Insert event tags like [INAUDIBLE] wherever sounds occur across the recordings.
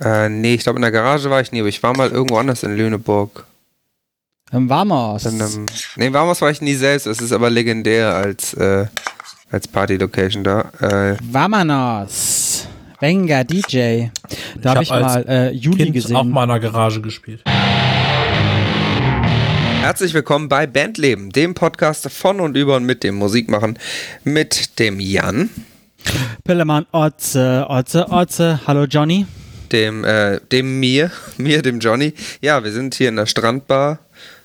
Äh, nee, ich glaube in der Garage war ich nie, aber ich war mal irgendwo anders in Lüneburg. Im Warmhaus. In einem, nee, Warmhaus war ich nie selbst, es ist aber legendär als, äh, als Party-Location da. Äh, Vamanos. Venga, DJ. Da habe ich, hab als mal äh, Juli Kind gesehen. auch mal in der Garage gespielt. Herzlich willkommen bei Bandleben, dem Podcast von und über und mit dem Musikmachen, mit dem Jan, Pillemann, Otze, Otze, Otze. Hallo Johnny. Dem, äh, dem mir, [LAUGHS] mir, dem Johnny. Ja, wir sind hier in der Strandbar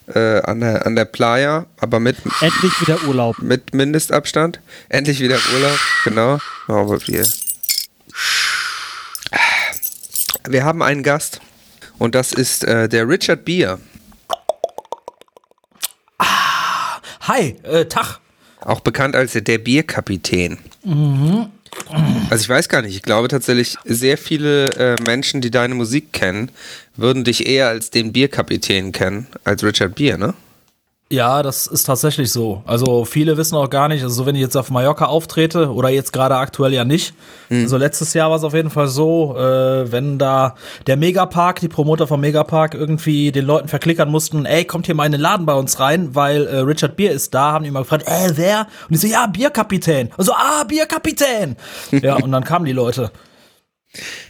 äh, an, der, an der Playa, aber mit, Endlich wieder Urlaub. mit Mindestabstand. Endlich wieder Urlaub, genau. Aber wir, wir haben einen Gast und das ist äh, der Richard Beer. Hi, äh, Tag. Auch bekannt als der Bierkapitän. Also ich weiß gar nicht, ich glaube tatsächlich, sehr viele äh, Menschen, die deine Musik kennen, würden dich eher als den Bierkapitän kennen, als Richard Beer, ne? Ja, das ist tatsächlich so. Also viele wissen auch gar nicht, also so wenn ich jetzt auf Mallorca auftrete oder jetzt gerade aktuell ja nicht. Also letztes Jahr war es auf jeden Fall so, äh, wenn da der Megapark, die Promoter vom Megapark irgendwie den Leuten verklickern mussten, ey, kommt hier mal in den Laden bei uns rein, weil äh, Richard Bier ist da, haben die mal gefragt, äh, wer? Und ich so, ja, Bierkapitän. Und so, ah, Bierkapitän. [LAUGHS] ja, und dann kamen die Leute.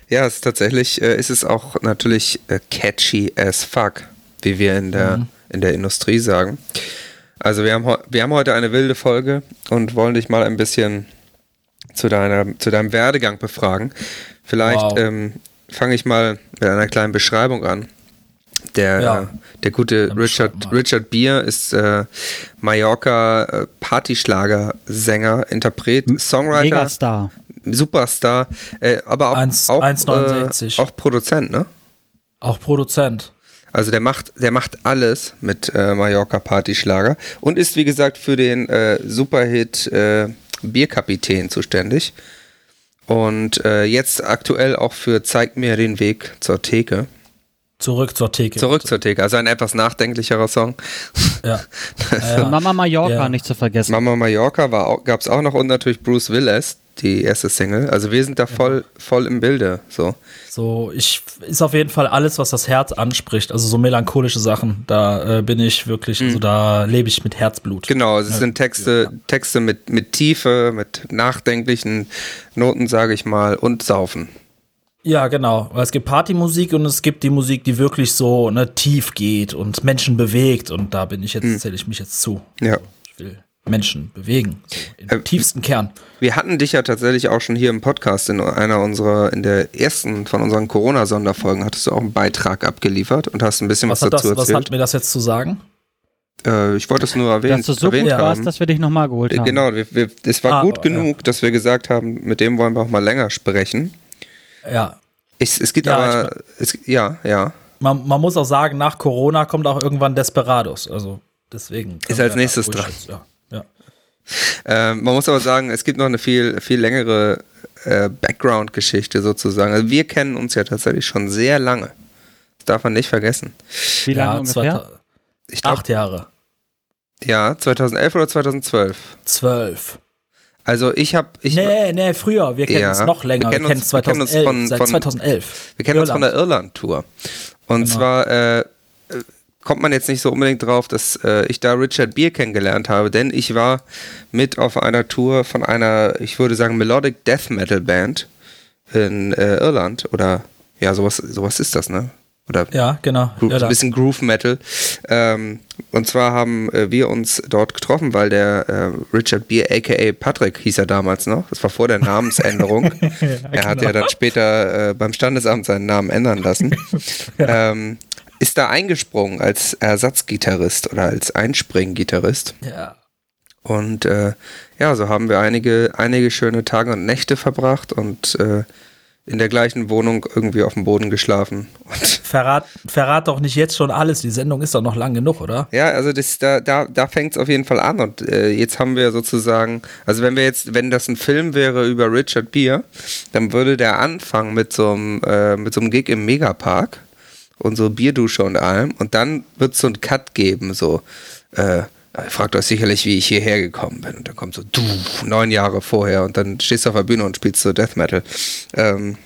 Ja, es ist tatsächlich, äh, ist es auch natürlich äh, catchy as fuck, wie wir in der, in der Industrie sagen. Also wir haben, wir haben heute eine wilde Folge und wollen dich mal ein bisschen zu, deiner, zu deinem Werdegang befragen. Vielleicht Wow. ähm, fange ich mal mit einer kleinen Beschreibung an. Der, Ja. der gute Richard. Richard Beer ist äh, Mallorca äh, Partyschlager-Sänger, Interpret, Songwriter, Megastar. Superstar, äh, aber auch, Eins- auch, 1,69. äh, auch Produzent, ne? Auch Produzent. Also der macht, der macht alles mit äh, Mallorca Partyschlager und ist wie gesagt für den äh, Superhit äh, Bierkapitän zuständig. Und äh, jetzt aktuell auch für Zeig mir den Weg zur Theke. Zurück zur Theke. Zurück zur Theke. Also ein etwas nachdenklicherer Song. Ja. Und [LAUGHS] Mama Mallorca Ja. nicht zu vergessen. Mama Mallorca war auch, gab's auch noch und natürlich Bruce Willis, die erste Single. Also wir sind da voll, voll im Bilde. So. So, ich ist auf jeden Fall alles, was das Herz anspricht. Also so melancholische Sachen. Da äh, bin ich wirklich, also da lebe ich mit Herzblut. Genau, es sind Texte, Texte mit, mit Tiefe, mit nachdenklichen Noten, sage ich mal, und Saufen. Ja, genau. Weil es gibt Partymusik und es gibt die Musik, die wirklich so ne, tief geht und Menschen bewegt. Und da bin ich jetzt, zähle ich mich jetzt zu. Ja. Ich will Menschen bewegen. So, Im Äh, tiefsten Kern. Wir hatten dich ja tatsächlich auch schon hier im Podcast in einer unserer, in der ersten von unseren Corona-Sonderfolgen hattest du auch einen Beitrag abgeliefert und hast ein bisschen was, Was hat, das, dazu was erzählt. hat mir das jetzt zu sagen? äh, ich wollte es nur erwähnen, Dass du so erwähnt gut warst, haben. dass wir dich nochmal geholt haben. Genau, wir, wir, es war Ah, gut ja. genug, dass wir gesagt haben, mit dem wollen wir auch mal länger sprechen. Ja. Es, es gibt Ja, aber, es, ja, ja. Man, man muss auch sagen, nach Corona kommt auch irgendwann Desperados. Also deswegen. Ist als nächstes dran. jetzt, Ja. Ähm, man muss aber sagen, es gibt noch eine viel, viel längere äh, Background-Geschichte sozusagen. Also wir kennen uns ja tatsächlich schon sehr lange. Das darf man nicht vergessen. Wie lange ja, ungefähr? Ich glaube, Acht Jahre. ja, 2011 oder 2012. Zwölf. Also ich habe, ich, Nee, nee, früher. Wir kennen Ja, uns noch länger. wir kennen uns- wir kennen uns 2011. von- seit von- 2011. wir kennen uns von Irland. der Irland-Tour. Und Genau. zwar äh, kommt man jetzt nicht so unbedingt drauf, dass äh, ich da Richard Beer kennengelernt habe, denn ich war mit auf einer Tour von einer, ich würde sagen, Melodic Death Metal Band in äh, Irland oder ja, sowas, sowas ist das, ne? Oder Ja, genau. Gro- so ein bisschen Groove Metal. Ähm, und zwar haben äh, wir uns dort getroffen, weil der äh, Richard Beer, aka Patrick, hieß er damals noch. Das war vor der Namensänderung. [LAUGHS] er hat ja dann später äh, beim Standesamt seinen Namen ändern lassen. [LAUGHS] ähm, ist da eingesprungen als Ersatzgitarrist oder als Einspringgitarrist. Ja. Und äh, ja, so haben wir einige, einige schöne Tage und Nächte verbracht und äh, in der gleichen Wohnung irgendwie auf dem Boden geschlafen. Und [LAUGHS] Verrat, verrat doch nicht jetzt schon alles. Die Sendung ist doch noch lang genug, oder? Ja, also das, da, da, da fängt es auf jeden Fall an. Und äh, jetzt haben wir sozusagen, also wenn wir jetzt, wenn das ein Film wäre über Richard Beer, dann würde der anfangen mit so einem, äh, mit so einem Gig im Megapark so Bierdusche und allem. Und dann wird es so einen Cut geben, so, äh, ihr fragt euch sicherlich, wie ich hierher gekommen bin. Und dann kommt so, du, neun Jahre vorher und dann stehst du auf der Bühne und spielst so Death Metal. Ähm,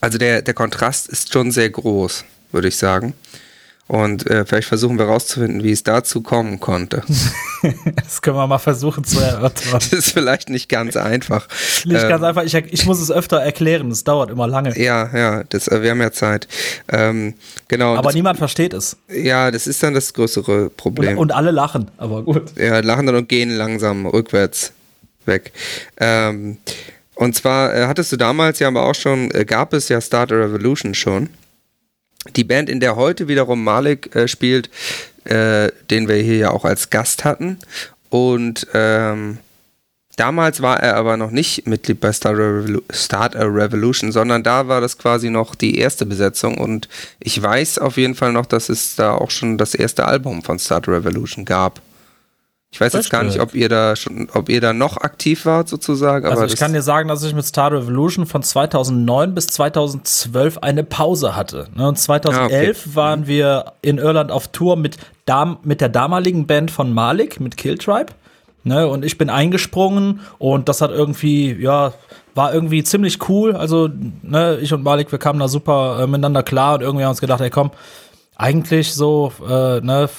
Also der, der Kontrast ist schon sehr groß, würde ich sagen. Und äh, vielleicht versuchen wir rauszufinden, wie es dazu kommen konnte. [LAUGHS] das können wir mal versuchen zu erörtern. Das ist vielleicht nicht ganz einfach. Nicht ähm, ganz einfach. Ich, ich muss es öfter erklären. Es dauert immer lange. Ja, ja. Das, äh, wir haben ja Zeit. Ähm, genau. Aber das, niemand versteht es. Ja, das ist dann das größere Problem. Und, und alle lachen. Aber gut. Ja, lachen dann und gehen langsam rückwärts weg. Ähm, und zwar äh, hattest du damals ja aber auch schon, äh, gab es ja Start a Revolution schon. Die Band, in der heute wiederum Malik äh, spielt, äh, den wir hier ja auch als Gast hatten. Und ähm, damals war er aber noch nicht Mitglied bei Start a, Start a Revolution, sondern da war das quasi noch die erste Besetzung. Und ich weiß auf jeden Fall noch, dass es da auch schon das erste Album von Start a Revolution gab. Ich weiß jetzt gar nicht, ob ihr da schon, ob ihr da noch aktiv wart sozusagen. also ich kann dir sagen, dass ich mit Star Revolution von 2009 bis 2012 eine Pause hatte. Ne, und 2011 ah, okay. waren wir in Irland auf Tour mit, Dam mit der damaligen Band von Malik, mit Killtribe. Ne, und ich bin eingesprungen und das hat irgendwie, ja, war irgendwie ziemlich cool. Also, ne, ich und Malik, wir kamen da super äh, miteinander klar und irgendwie haben uns gedacht, ey komm, eigentlich so, äh, ne,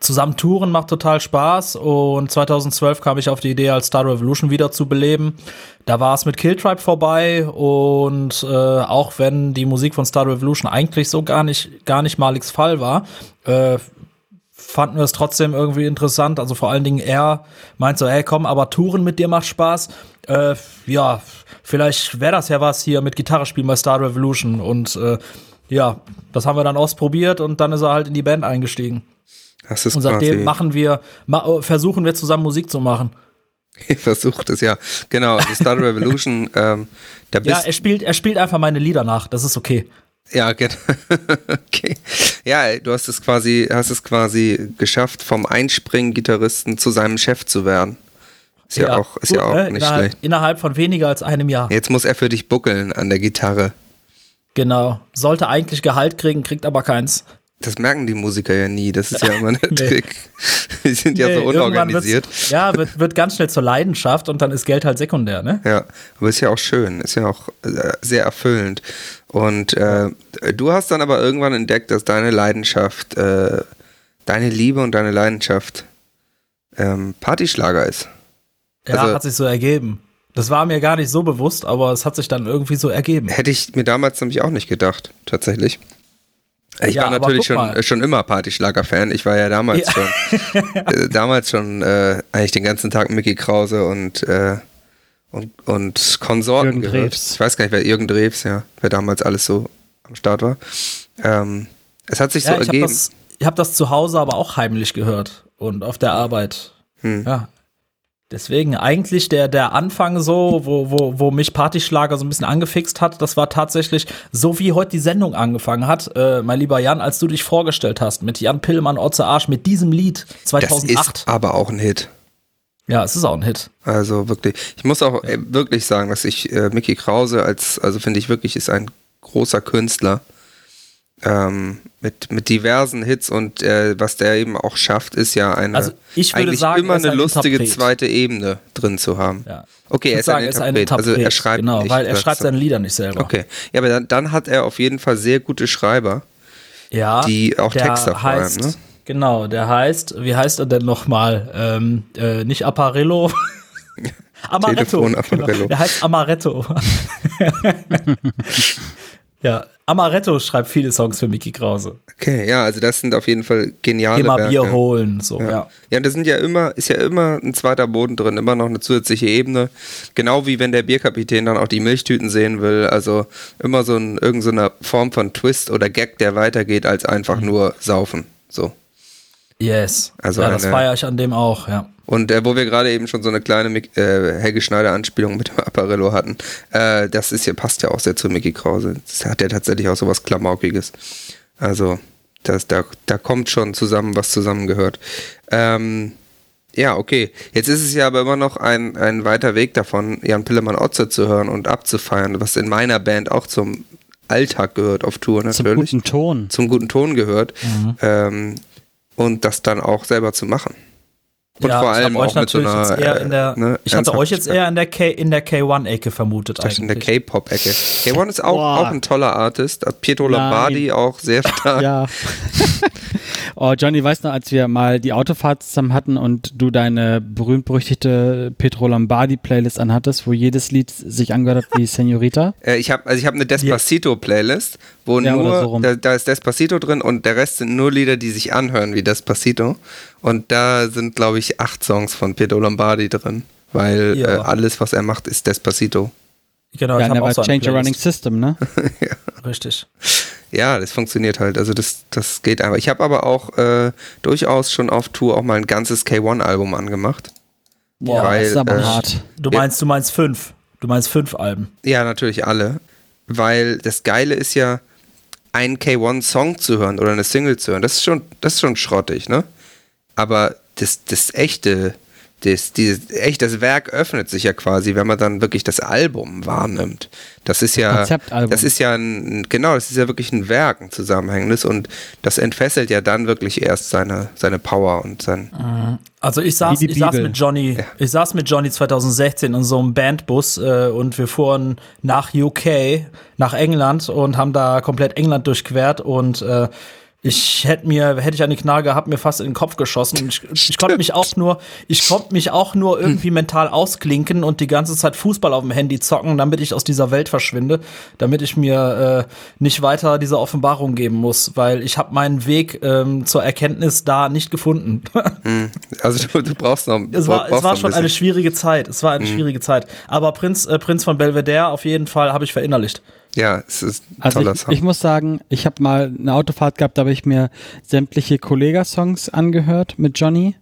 zusammen touren macht total Spaß und 2012 kam ich auf die Idee, als Star Revolution wieder zu beleben. Da war es mit Killtribe vorbei und äh, auch wenn die Musik von Star Revolution eigentlich so gar nicht, gar nicht Maliks Fall war, äh, fanden wir es trotzdem irgendwie interessant. Also vor allen Dingen er meint so, hey komm, aber Touren mit dir macht Spaß. Äh, ja, vielleicht wäre das ja was hier mit Gitarre spielen bei Star Revolution und äh, ja, das haben wir dann ausprobiert und dann ist er halt in die Band eingestiegen. Das ist und seitdem machen wir, ma versuchen wir zusammen Musik zu machen. [LAUGHS] Versucht es, ja. Genau, also Star Revolution, [LAUGHS] ähm, Ja, er spielt, er spielt einfach meine Lieder nach, das ist okay. Ja, genau. [LAUGHS] okay. Ja, du hast es quasi, hast es quasi geschafft, vom Einspringen-Gitarristen zu seinem Chef zu werden. Ist ja, ja auch, ist gut, ja auch ne? nicht innerhalb, schlecht. Innerhalb von weniger als einem Jahr. Jetzt muss er für dich buckeln an der Gitarre. Genau. Sollte eigentlich Gehalt kriegen, kriegt aber keins. Das merken die Musiker ja nie, das ist ja immer [LAUGHS] der Trick. Die sind ja nee, so unorganisiert. Ja, wird, wird ganz schnell zur Leidenschaft und dann ist Geld halt sekundär, ne? Ja, aber ist ja auch schön, ist ja auch äh, sehr erfüllend. Und äh, du hast dann aber irgendwann entdeckt, dass deine Leidenschaft, äh, deine Liebe und deine Leidenschaft ähm, Partyschlager ist. Ja, also, hat sich so ergeben. Das war mir gar nicht so bewusst, aber es hat sich dann irgendwie so ergeben. Hätte ich mir damals nämlich auch nicht gedacht, tatsächlich. Ich ja, war natürlich schon, schon immer Partyschlager-Fan. Ich war ja damals ja. schon, [LAUGHS] äh, damals schon äh, eigentlich den ganzen Tag Mickey Krause und, äh, und, und Konsorten gehört. Ich weiß gar nicht, wer Jürgen Drews, ja, wer damals alles so am Start war. Ähm, es hat sich ja, so ich ergeben. Hab das, ich habe das zu Hause aber auch heimlich gehört und auf der Arbeit. Hm. Ja, Deswegen eigentlich der, der Anfang so, wo, wo, wo mich Partyschlager so ein bisschen angefixt hat, das war tatsächlich so, wie heute die Sendung angefangen hat, äh, mein lieber Jan, als du dich vorgestellt hast, mit Jan Pillmann, Otze Arsch, mit diesem Lied 2008. Das ist aber auch ein Hit. Ja, es ist auch ein Hit. Also wirklich. Ich muss auch äh, wirklich sagen, dass ich äh, Mickey Krause als, also finde ich wirklich, ist ein großer Künstler ähm, mit, mit diversen Hits und äh, was der eben auch schafft, ist ja eine also ich würde eigentlich sagen, immer eine ein lustige Interpret. zweite Ebene drin zu haben. Ja. Okay, er ist, sagen, ein Interpret. ist ein Interpret. Also er schreibt genau, nicht, weil er schreibt seine Lieder nicht selber. Okay, ja, aber dann, dann hat er auf jeden Fall sehr gute Schreiber, ja, die auch Texte vor allem, ne? Genau, der heißt, wie heißt er denn nochmal? Ähm, äh, nicht Apparillo. [LAUGHS] Amaretto. Telefon Apparillo. Genau. Der heißt Amaretto. [LAUGHS] [LAUGHS] Ja, Amaretto schreibt viele Songs für Mickey Krause. Okay, ja, also das sind auf jeden Fall geniale Immer Werke. Bier holen, so, ja. ja. Ja, das sind ja immer, ist ja immer ein zweiter Boden drin, immer noch eine zusätzliche Ebene. Genau wie wenn der Bierkapitän dann auch die Milchtüten sehen will. Also immer so ein, irgendeine so Form von Twist oder Gag, der weitergeht, als einfach mhm. nur saufen. So. Yes. Also ja, das feiere ich an dem auch, ja. Und äh, wo wir gerade eben schon so eine kleine äh, Helge Schneider-Anspielung mit dem Apparello hatten, äh, das ist ja, passt ja auch sehr zu Mickey Krause. Das hat ja tatsächlich auch so was Klamaukiges. Also, das, da, da kommt schon zusammen, was zusammengehört. Ähm, ja, okay. Jetzt ist es ja aber immer noch ein, ein weiter Weg davon, Jan Pillemann-Otze zu hören und abzufeiern, was in meiner Band auch zum Alltag gehört auf Tour natürlich. Zum guten Ton. Zum guten Ton gehört. Mhm. Ähm, und das dann auch selber zu machen. Und ja, vor allem ich hab euch auch mit so natürlich einer, jetzt eher in der, äh, ne, ich hatte euch jetzt eher in der K in der K1-Ecke vermutet Vielleicht in der eigentlich. K-Pop-Ecke. K1 ist auch, Boah. auch ein toller Artist. Pietro Nein. Lombardi auch sehr stark. Ja. [LAUGHS] oh, Johnny, weißt du, als wir mal die Autofahrt zusammen hatten und du deine berühmt-berüchtigte Petro Lombardi-Playlist anhattest, wo jedes Lied sich angehört hat wie [LAUGHS] Senorita? Äh, ich habe also ich hab eine Despacito-Playlist, wo Ja, nur, so da, da ist Despacito drin und der Rest sind nur Lieder, die sich anhören wie Despacito. Und da sind, glaube ich, acht Songs von Pietro Lombardi drin, weil Ja. äh, alles, was er macht, ist Despacito. Genau, ja, ich habe auch so change a running system, ne? [LAUGHS] Richtig. Ja, das funktioniert halt. Also das, das geht einfach. Ich habe aber auch äh, durchaus schon auf Tour auch mal ein ganzes K1-Album angemacht. Boah, Weil, das ist aber äh, hart. Du Ja. meinst, du meinst fünf. Du meinst fünf Alben. Ja, natürlich alle. Weil das Geile ist ja, einen K1-Song zu hören oder eine Single zu hören. Das ist schon, das ist schon schrottig, ne? Aber das, das echte, das, dieses, echt, das Werk öffnet sich ja quasi, wenn man dann wirklich das Album wahrnimmt. Das ist ja, Konzeptalbum. das ist ja ein, genau, das ist ja wirklich ein Werk, ein zusammenhängendes und das entfesselt ja dann wirklich erst seine, seine Power und sein, Also ich saß, ich saß mit Johnny, ich saß mit Johnny 2016 in so einem Bandbus äh, und wir fuhren nach UK, nach England und haben da komplett England durchquert und äh, ich hätte mir, hätte ich eine Knarre gehabt, mir fast in den Kopf geschossen. Ich, ich konnte mich auch nur, ich konnte mich auch nur irgendwie mental ausklinken und die ganze Zeit Fußball auf dem Handy zocken, damit ich aus dieser Welt verschwinde, damit ich mir äh, nicht weiter diese Offenbarung geben muss, weil ich habe meinen Weg ähm, zur Erkenntnis da nicht gefunden. [LAUGHS] also du, du brauchst noch, Es war, es war schon ein eine schwierige Zeit. Es war eine schwierige Zeit. Aber Prinz, äh, Prinz von Belvedere auf jeden Fall habe ich verinnerlicht. Ja, es ist ein Also toller ich, Song. ich muss sagen, ich habe mal eine Autofahrt gehabt, da habe ich mir sämtliche Kollega-Songs angehört mit Johnny.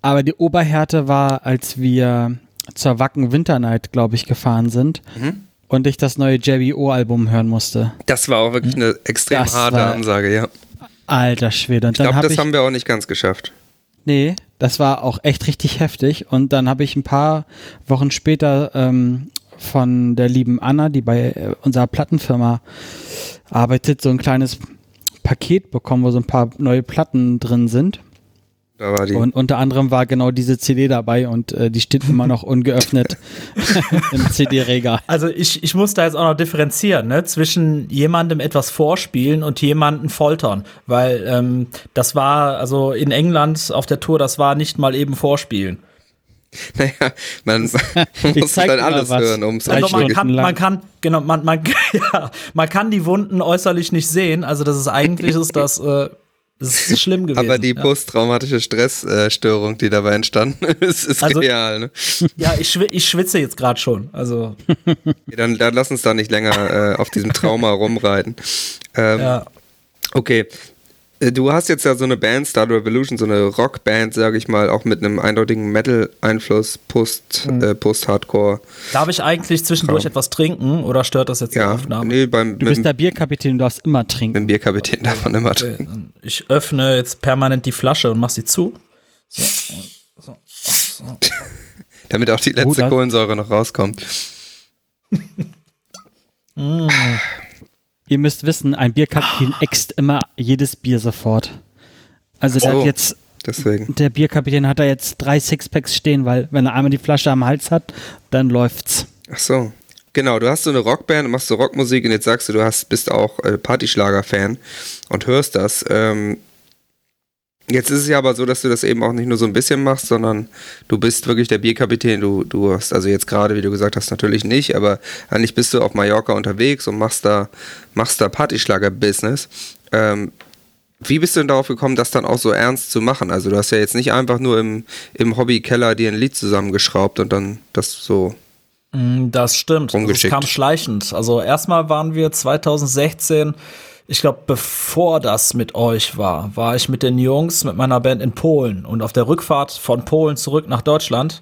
Aber die Oberhärte war, als wir zur Wacken Winter Night, glaube ich, gefahren sind Mhm. und ich das neue JBO-Album hören musste. das war auch wirklich eine extrem Das harte war- Ansage, ja. Alter Schwede. Und Ich glaube, habe das ich, haben wir auch nicht ganz geschafft. nee, das war auch echt richtig heftig. Und dann habe ich ein paar Wochen später ähm, von der lieben Anna, die bei äh, unserer Plattenfirma arbeitet, so ein kleines Paket bekommen, wo so ein paar neue Platten drin sind. Da war die. Und unter anderem war genau diese CD dabei und äh, die steht immer noch ungeöffnet [LAUGHS] im CD-Regal. Also ich, ich muss da jetzt auch noch differenzieren, ne, zwischen jemandem etwas vorspielen und jemanden foltern. Weil ähm, das war, also in England auf der Tour, das war nicht mal eben vorspielen. [LAUGHS] naja, man, man [LAUGHS] muss dann alles hören, um es Also man kann, man kann, genau, man, man, [LAUGHS] ja, man kann die Wunden äußerlich nicht sehen. Also das ist eigentlich ist das, äh, das ist schlimm gewesen. Aber die ja. posttraumatische Stressstörung, die dabei entstanden ist, ist Also- real. Ne? Ja, ich, schwi ich schwitze jetzt gerade schon. Also, Okay, Dann, dann lass uns da nicht länger äh, auf diesem Trauma rumreiten. Ähm, ja. Okay. Äh, Du hast jetzt ja so eine Band, Star Revolution, so eine Rockband, sage ich mal, auch mit einem eindeutigen Metal-Einfluss, Post, Mhm. äh, Post-Hardcore. Darf ich eigentlich zwischendurch Kaum. etwas trinken oder stört das jetzt die Ja, Aufnahme? nee, beim, Du bist der Bierkapitän, du darfst immer mit trinken. dem Bierkapitän darf man immer Okay, trinken. Ich öffne jetzt permanent die Flasche und mach sie zu. So, so, so. [LAUGHS] Damit auch die letzte Oh, Kohlensäure noch rauskommt. [LAUGHS] Ihr müsst wissen, ein Bierkapitän äxt [GASPS] immer jedes Bier sofort. Also der Oh. hat jetzt, Deswegen. der Bierkapitän hat da jetzt drei Sixpacks stehen, weil wenn er einmal die Flasche am Hals hat, dann läuft's. Ach so. Genau, du hast so eine Rockband, machst so Rockmusik und jetzt sagst du, du hast, bist auch äh, Partyschlager-Fan und hörst das. Ähm, jetzt ist es ja aber so, dass du das eben auch nicht nur so ein bisschen machst, sondern du bist wirklich der Bierkapitän. Du, du hast, also jetzt gerade, wie du gesagt hast, natürlich nicht, aber eigentlich bist du auf Mallorca unterwegs und machst da, machst da Partyschlager-Business. Ähm, wie bist du denn darauf gekommen, das dann auch so ernst zu machen? Also du hast ja jetzt nicht einfach nur im, im Hobbykeller dir ein Lied zusammengeschraubt und dann das so Mm, Das stimmt. Also es kam schleichend. Also erstmal waren wir 2016, ich glaube, bevor das mit euch war, war ich mit den Jungs, mit meiner Band in Polen. Und auf der Rückfahrt von Polen zurück nach Deutschland,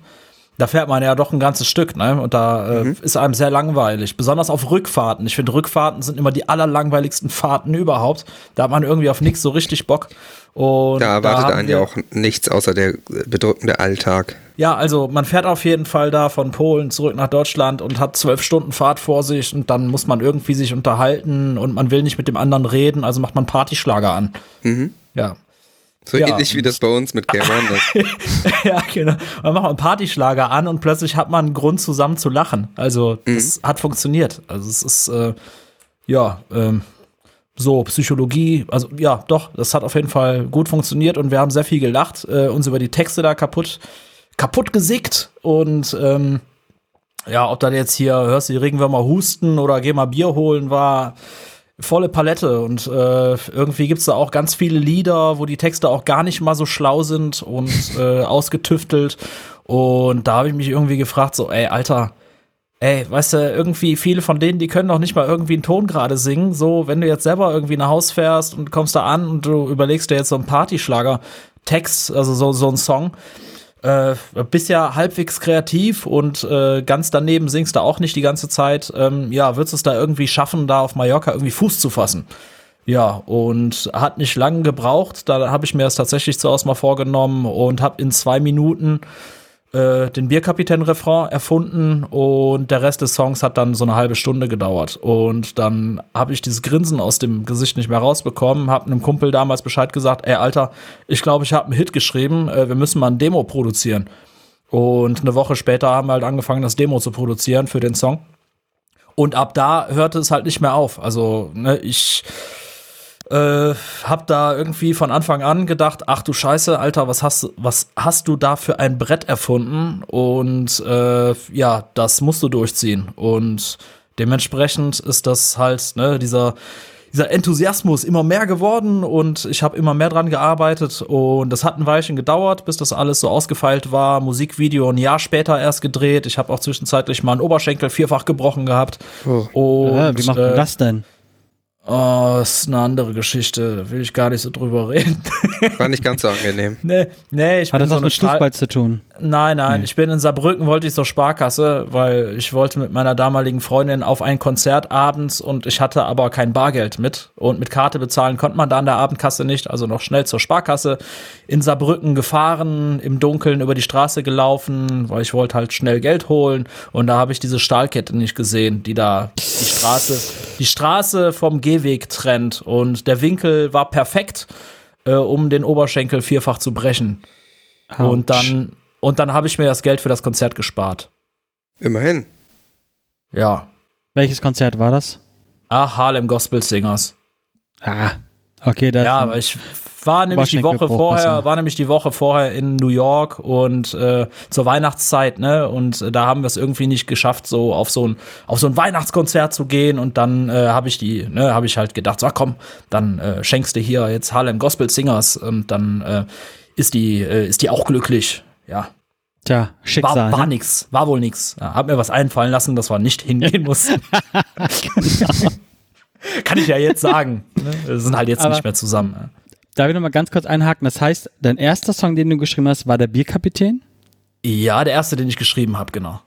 da fährt man ja doch ein ganzes Stück, ne? Und da äh, ist einem sehr langweilig. Besonders auf Rückfahrten. Ich finde, Rückfahrten sind immer die allerlangweiligsten Fahrten überhaupt. Da hat man irgendwie auf nichts so richtig Bock. Und Da erwartet haben einen ja auch nichts außer der bedrückende Alltag. ja, also man fährt auf jeden Fall da von Polen zurück nach Deutschland und hat zwölf Stunden Fahrt vor sich und dann muss man irgendwie sich unterhalten und man will nicht mit dem anderen reden, also macht man Partyschlager an. Ja. So Ja, ähnlich wie das bei uns mit Game Wonders. [LAUGHS] ja, genau. Man macht einen Partyschlager an und plötzlich hat man einen Grund zusammen zu lachen. Also, das hat funktioniert. Also, es ist, äh, ja, ähm, so, Psychologie, also ja, doch, das hat auf jeden Fall gut funktioniert und wir haben sehr viel gelacht, äh, uns über die Texte da kaputt, kaputt gesickt und ähm, ja, ob da jetzt hier, hörst du die Regenwürmer husten oder geh mal Bier holen, war volle Palette und äh, irgendwie gibt's da auch ganz viele Lieder, wo die Texte auch gar nicht mal so schlau sind und [LAUGHS] äh, ausgetüftelt und da habe ich mich irgendwie gefragt, so, ey, Alter, ey, weißt du, irgendwie viele von denen, die können doch nicht mal irgendwie einen Ton gerade singen. So, wenn du jetzt selber irgendwie nach Haus fährst und kommst da an und du überlegst dir jetzt so einen Partyschlager-Text, also so, so einen Song, äh, bist ja halbwegs kreativ und äh, ganz daneben singst du auch nicht die ganze Zeit. Ähm, ja, würdest es da irgendwie schaffen, da auf Mallorca irgendwie Fuß zu fassen? Ja, und hat nicht lange gebraucht. Da habe ich mir das tatsächlich zuerst mal vorgenommen und habe in zwei Minuten äh, den Bierkapitän-Refrain erfunden und der Rest des Songs hat dann so eine halbe Stunde gedauert. Und dann habe ich dieses Grinsen aus dem Gesicht nicht mehr rausbekommen, habe einem Kumpel damals Bescheid gesagt, ey Alter, ich glaube, ich habe einen Hit geschrieben, äh, wir müssen mal ein Demo produzieren. Und eine Woche später haben wir halt angefangen, das Demo zu produzieren für den Song. Und ab da hörte es halt nicht mehr auf. Also, ne, ich äh, hab da irgendwie von Anfang an gedacht, ach du Scheiße, Alter, was hast, du- was hast du da für ein Brett erfunden? Und äh, ja, das musst du durchziehen. Und dementsprechend ist das halt, ne, dieser, dieser Enthusiasmus immer mehr geworden und ich habe immer mehr dran gearbeitet und das hat ein Weilchen gedauert, bis das alles so ausgefeilt war. Musikvideo ein Jahr später erst gedreht. Ich habe auch zwischenzeitlich mal einen Oberschenkel vierfach gebrochen gehabt. Oh. Und, Ja, wie macht man äh, das denn? Oh, ist eine andere Geschichte. Da will ich gar nicht so drüber reden. [LAUGHS] War nicht ganz so angenehm. nee, nee, ich Hat bin das so was eine mit Fußball zu tun? Nein, nein, ich bin in Saarbrücken, wollte ich zur Sparkasse, weil ich wollte mit meiner damaligen Freundin auf ein Konzert abends und ich hatte aber kein Bargeld mit. Und mit Karte bezahlen konnte man da an der Abendkasse nicht, also noch schnell zur Sparkasse. In Saarbrücken gefahren, im Dunkeln über die Straße gelaufen, weil ich wollte halt schnell Geld holen. Und da habe ich diese Stahlkette nicht gesehen, die da die Straße, die Straße vom Gehweg trennt. Und der Winkel war perfekt, äh, um den Oberschenkel vierfach zu brechen. Und dann, und dann habe ich mir das Geld für das Konzert gespart. Immerhin. Ja. Welches Konzert war das? Ach, Harlem Gospel Singers. Ah, okay, das Ja, aber ich war nämlich die Woche vorher, war nämlich die Woche vorher in New York und äh, zur Weihnachtszeit, ne? Und äh, da haben wir es irgendwie nicht geschafft, so auf so ein auf so ein Weihnachtskonzert zu gehen. Und dann äh, habe ich die, ne, habe ich halt gedacht, so ach, komm, dann äh, schenkst du hier jetzt Harlem Gospel Singers und dann äh, ist die äh, ist die auch glücklich. Ja, Tja, Schicksal. war, war ne? nix, war wohl nix. Ja, hab mir was einfallen lassen, dass wir nicht hingehen [LAUGHS] mussten. [LAUGHS] Kann ich ja jetzt sagen. Ne? Wir sind halt jetzt Aber- nicht mehr zusammen. Darf ich noch mal ganz kurz einhaken? Das heißt, dein erster Song, den du geschrieben hast, war der Bierkapitän? Ja, der erste, den ich geschrieben habe, genau.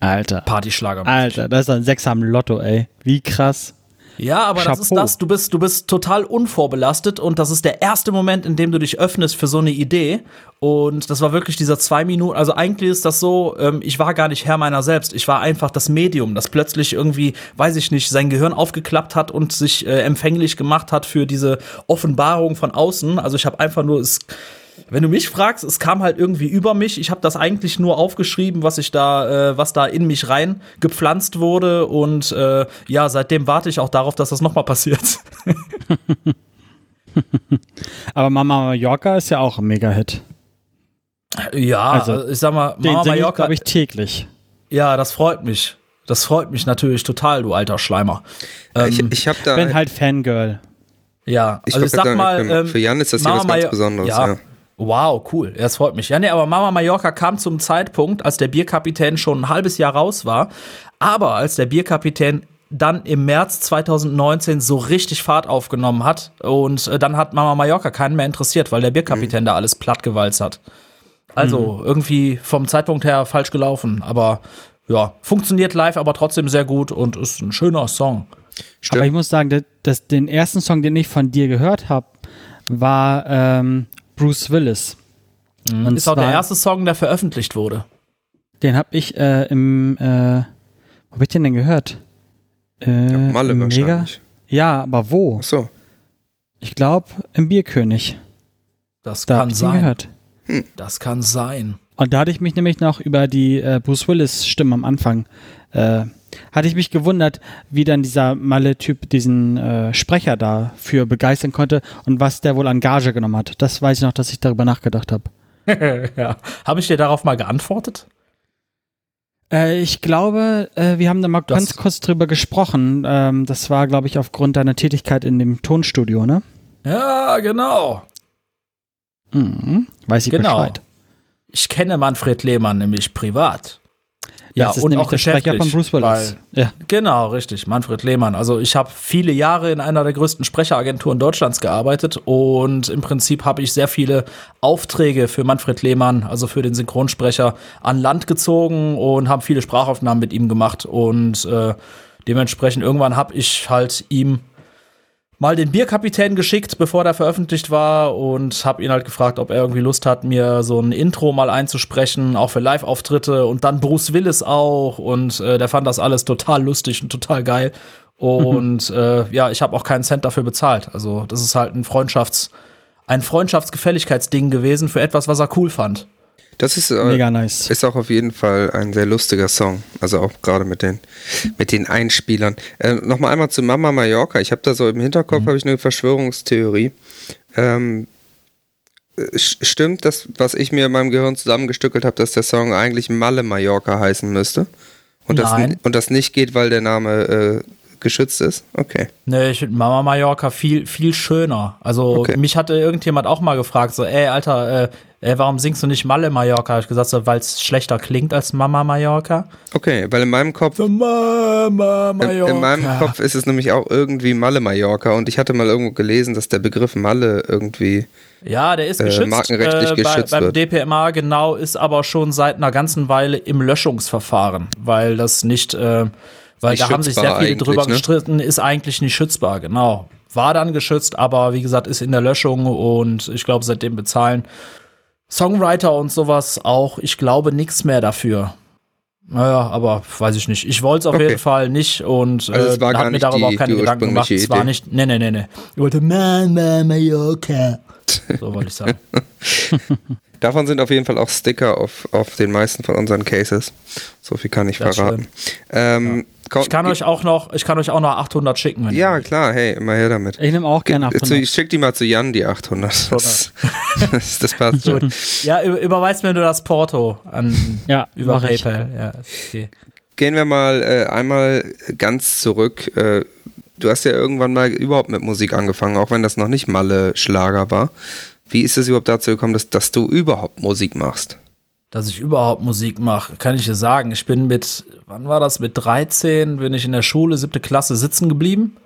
Alter. Partyschlager. Alter, das ist ein Sechser am Lotto, ey. Wie krass. Ja, aber das ist Chapeau. das. Du bist, du bist total unvorbelastet und das ist der erste Moment, in dem du dich öffnest für so eine Idee. Und das war wirklich dieser zwei Minuten. Also eigentlich ist das so, ähm, ich war gar nicht Herr meiner selbst. Ich war einfach das Medium, das plötzlich irgendwie, weiß ich nicht, sein Gehirn aufgeklappt hat und sich äh, empfänglich gemacht hat für diese Offenbarung von außen. Also ich habe einfach nur es. Wenn du mich fragst, es kam halt irgendwie über mich. Ich habe das eigentlich nur aufgeschrieben, was ich da, äh, was da in mich rein gepflanzt wurde. Und äh, ja, seitdem warte ich auch darauf, dass das nochmal passiert. [LAUGHS] Aber Mama Mallorca ist ja auch ein Mega-Hit. ja, Also, also ich sag mal, Den Mama ich, Mallorca. glaube ich, täglich. ja, das freut mich. Das freut mich natürlich total, du alter Schleimer. ich Ähm, ich habe da. Bin halt Fangirl. Ja, Ich also ich sag sagen, mal, für- ähm, Jan ist das hier Mama was ganz Besonderes, Ja. ja. Wow, cool. Das freut mich. Ja, nee, aber Mama Mallorca kam zum Zeitpunkt, als der Bierkapitän schon ein halbes Jahr raus war. Aber als der Bierkapitän dann im März 2019 so richtig Fahrt aufgenommen hat und äh, dann hat Mama Mallorca keinen mehr interessiert, weil der Bierkapitän da alles plattgewalzt hat. Also irgendwie vom Zeitpunkt her falsch gelaufen, aber ja, funktioniert live, aber trotzdem sehr gut und ist ein schöner Song. Aber ich muss sagen, dass, dass den ersten Song, den ich von dir gehört habe, war ähm, Bruce Willis. Und Ist auch der erste Song, der veröffentlicht wurde. Den habe ich äh, im, äh, wo hab ich den denn gehört? Äh, Malle im Mega? wahrscheinlich. Ja, aber wo? Ach so. Ich glaube, im Bierkönig. Das Da hab kann ich ihn sein. gehört. Das kann sein. Und da hatte ich mich nämlich noch über die äh, Bruce Willis Stimme am Anfang, äh, hatte ich mich gewundert, wie dann dieser Malle-Typ diesen äh, Sprecher dafür begeistern konnte und was der wohl an Gage genommen hat. Das weiß ich noch, dass ich darüber nachgedacht habe. [LAUGHS] ja. Habe ich dir darauf mal geantwortet? Äh, ich glaube, äh, wir haben da mal Das- ganz kurz drüber gesprochen. Ähm, das war, glaube ich, aufgrund deiner Tätigkeit in dem Tonstudio, ne? Ja, genau. Mhm. Weiß ich Genau. Bescheid. Ich kenne Manfred Lehmann nämlich privat. Ja, das ist und auch der Sprecher von Bruce Willis. weil- Ja. Genau, richtig. Manfred Lehmann. Also ich habe viele Jahre in einer der größten Sprecheragenturen Deutschlands gearbeitet und im Prinzip habe ich sehr viele Aufträge für Manfred Lehmann, also für den Synchronsprecher, an Land gezogen und habe viele Sprachaufnahmen mit ihm gemacht und äh, dementsprechend irgendwann habe ich halt ihm mal den Bierkapitän geschickt, bevor der veröffentlicht war und habe ihn halt gefragt, ob er irgendwie Lust hat, mir so ein Intro mal einzusprechen, auch für Live-Auftritte und dann Bruce Willis auch und äh, der fand das alles total lustig und total geil [LAUGHS] und äh, ja, ich habe auch keinen Cent dafür bezahlt. Also das ist halt ein Freundschafts ein Freundschaftsgefälligkeitsding gewesen für etwas, was er cool fand. Das ist, äh, Mega nice. ist auch auf jeden Fall ein sehr lustiger Song. Also auch gerade mit den, mit den Einspielern. Äh, Nochmal einmal zu Mama Mallorca. Ich habe da so im Hinterkopf habe ich eine Verschwörungstheorie. Ähm, äh, st- stimmt das, was ich mir in meinem Gehirn zusammengestückelt habe, dass der Song eigentlich Malle Mallorca heißen müsste? Und das, Nein. und das nicht geht, weil der Name äh, geschützt ist? Okay. Nee, ich finde Mama Mallorca viel, viel schöner. Also Okay. mich hatte irgendjemand auch mal gefragt, so, ey, Alter, äh, ey, warum singst du nicht Malle Mallorca? Hab ich gesagt, so, weil es schlechter klingt als Mama Mallorca. Okay, weil in meinem Kopf So, Mama In, Mallorca. in meinem Kopf ist es nämlich auch irgendwie Malle Mallorca und ich hatte mal irgendwo gelesen, dass der Begriff Malle irgendwie. Ja, der ist äh, geschützt. markenrechtlich äh, bei, geschützt beim wird. DPMA genau, ist aber schon seit einer ganzen Weile im Löschungsverfahren, weil das nicht, äh, weil Nicht da haben sich sehr viele drüber ne? gestritten, ist eigentlich nicht schützbar, genau. War dann geschützt, aber wie gesagt, ist in der Löschung und ich glaube, seitdem bezahlen Songwriter und sowas auch, ich glaube, nichts mehr dafür. Naja, aber weiß ich nicht. Ich wollte es auf Okay. jeden Fall nicht und Also äh, war gar hab mir darüber die- auch keine Gedanken gemacht. ursprüngliche Es war Idee. nicht, nee, nee, nee, nee. Ich wollte Mama Mallorca. So wollte ich sagen. [LAUGHS] Davon sind auf jeden Fall auch Sticker auf, auf den meisten von unseren Cases. So viel kann ich Das verraten. Ähm, komm- Ich kann euch auch noch, ich kann euch auch noch 800 schicken. Ja, klar, hey, immer her damit. Ich nehme auch gerne ab. Zu, ich schick die mal zu Jan, die 800. [LAUGHS] Das, das, das passt schon. [LAUGHS] ja über, überweist mir nur das Porto an Ja, [LAUGHS] über. PayPal. Ja, okay. Gehen wir mal äh, einmal ganz zurück. Äh, du hast ja irgendwann mal überhaupt mit Musik angefangen, auch wenn das noch nicht Malle Schlager war. Wie ist es überhaupt dazu gekommen, dass, dass du überhaupt Musik machst? Dass ich überhaupt Musik mache, kann ich dir sagen. Ich bin mit, wann war das? Mit 13 bin ich in der Schule, siebte Klasse sitzen geblieben.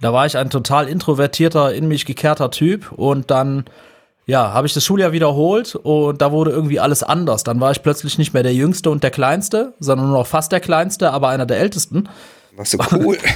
Da war ich ein total introvertierter, in mich gekehrter Typ und dann ja, habe ich das Schuljahr wiederholt und da wurde irgendwie alles anders. Dann war ich plötzlich nicht mehr der Jüngste und der Kleinste, sondern nur noch fast der Kleinste, aber einer der Ältesten. Was so cool. [LAUGHS]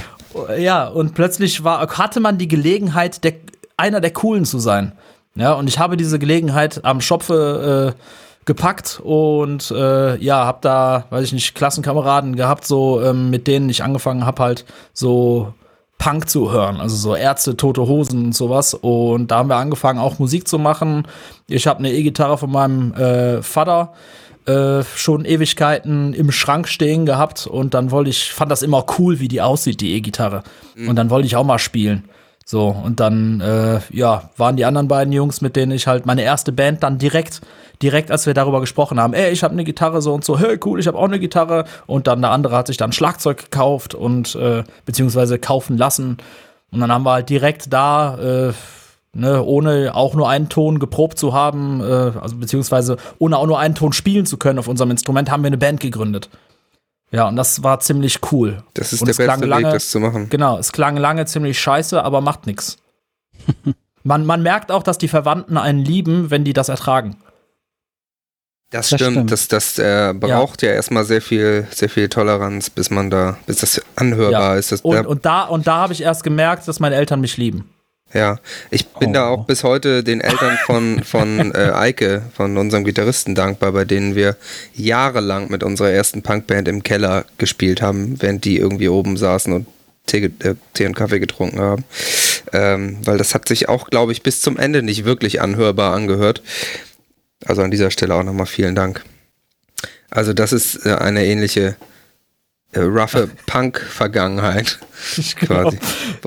Ja, und plötzlich war, hatte man die Gelegenheit, der, einer der Coolen zu sein. Ja, und ich habe diese Gelegenheit am Schopfe äh, gepackt und äh, ja, hab da, weiß ich nicht, Klassenkameraden gehabt, so ähm, mit denen ich angefangen habe, halt so Punk zu hören, also so Ärzte, tote Hosen und sowas. Und da haben wir angefangen, auch Musik zu machen. Ich habe eine E-Gitarre von meinem äh, Vater äh, schon Ewigkeiten im Schrank stehen gehabt und dann wollte ich, fand das immer cool, wie die aussieht, die E-Gitarre. Und dann wollte ich auch mal spielen. So, und dann, äh, ja, waren die anderen beiden Jungs, mit denen ich halt meine erste Band dann direkt, direkt, als wir darüber gesprochen haben, ey, ich habe eine Gitarre so und so, hey, cool, ich habe auch eine Gitarre. Und dann der andere hat sich dann Schlagzeug gekauft und, äh, beziehungsweise kaufen lassen. Und dann haben wir halt direkt da, äh, ne, ohne auch nur einen Ton geprobt zu haben, äh, also beziehungsweise ohne auch nur einen Ton spielen zu können auf unserem Instrument, haben wir eine Band gegründet. Ja, und das war ziemlich cool. Das ist Und der es klang beste lange- Weg, das zu machen. Genau, es klang lange ziemlich scheiße, aber macht nix. [LAUGHS] Man, man merkt auch, dass die Verwandten einen lieben, wenn die das ertragen. Das Das stimmt, stimmt. das, das äh, braucht ja. erstmal sehr viel, sehr viel Toleranz, bis man da, bis das anhörbar ist. Das, Und, da, und da, und da habe ich erst gemerkt, dass meine Eltern mich lieben. Ja, ich bin da Oh. auch bis heute den Eltern von, von [LAUGHS] äh, Eike, von unserem Gitarristen dankbar, bei denen wir jahrelang mit unserer ersten Punkband im Keller gespielt haben, während die irgendwie oben saßen und Tee, äh, Tee und Kaffee getrunken haben. Ähm, weil das hat sich auch, glaube ich, bis zum Ende nicht wirklich anhörbar angehört. Also an dieser Stelle auch nochmal vielen Dank. Also das ist äh, eine ähnliche äh, roughe Punk-Vergangenheit. [LAUGHS] Genau.